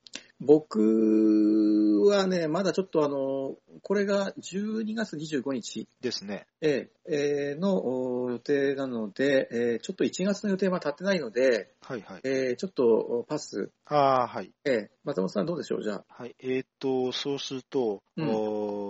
僕はね、まだちょっとあの、これが12月25日。ですね。ええー、の予定なので、えー、ちょっと1月の予定は立ってないので、はいはい。えー、ちょっとパス。ああ、はい。ええー、松本さんどうでしょう、じゃあ。はい。えっ、と、そうすると、うん、お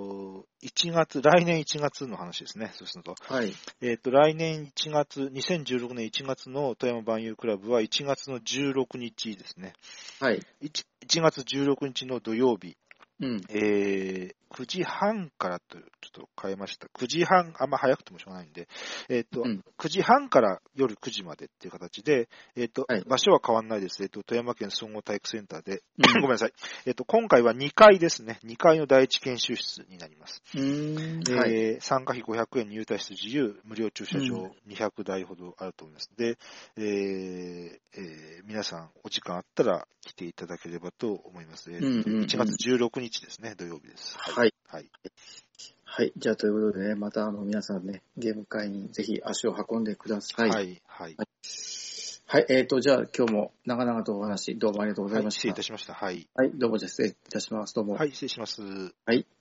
1月、来年1月の話ですね。そうすると。はい。えっ、と、来年1月、2016年1月の富山万有クラブは1月の16日ですね。はい。1, 1月16日の土曜日。うん、えー、9時半からと、ちょっと変えました。9時半、あんま早くてもしょうがないんで、えっ、ー、と、うん、9時半から夜9時までっていう形で、えっ、ー、と、はい、場所は変わんないです。えっ、ー、と、富山県総合体育センターで、うん、ごめんなさい。えっ、と、今回は2階ですね。2階の第一研修室になります。うんえはい、参加費500円、入退室自由、無料駐車場200台ほどあると思います。で、えーえー、皆さんお時間あったら来ていただければと思います。えー、1月16日ですね、土曜日です。はい。はい。はい。じゃあ、ということでね、また、あの、皆さんね、ゲーム会にぜひ足を運んでください。はい。はい。はい。えっ、ー、と、じゃあ、今日も長々とお話、どうもありがとうございました。はい、失礼いたしました。はい。はい。どうも失礼いたします。どうも。はい、失礼します。はい。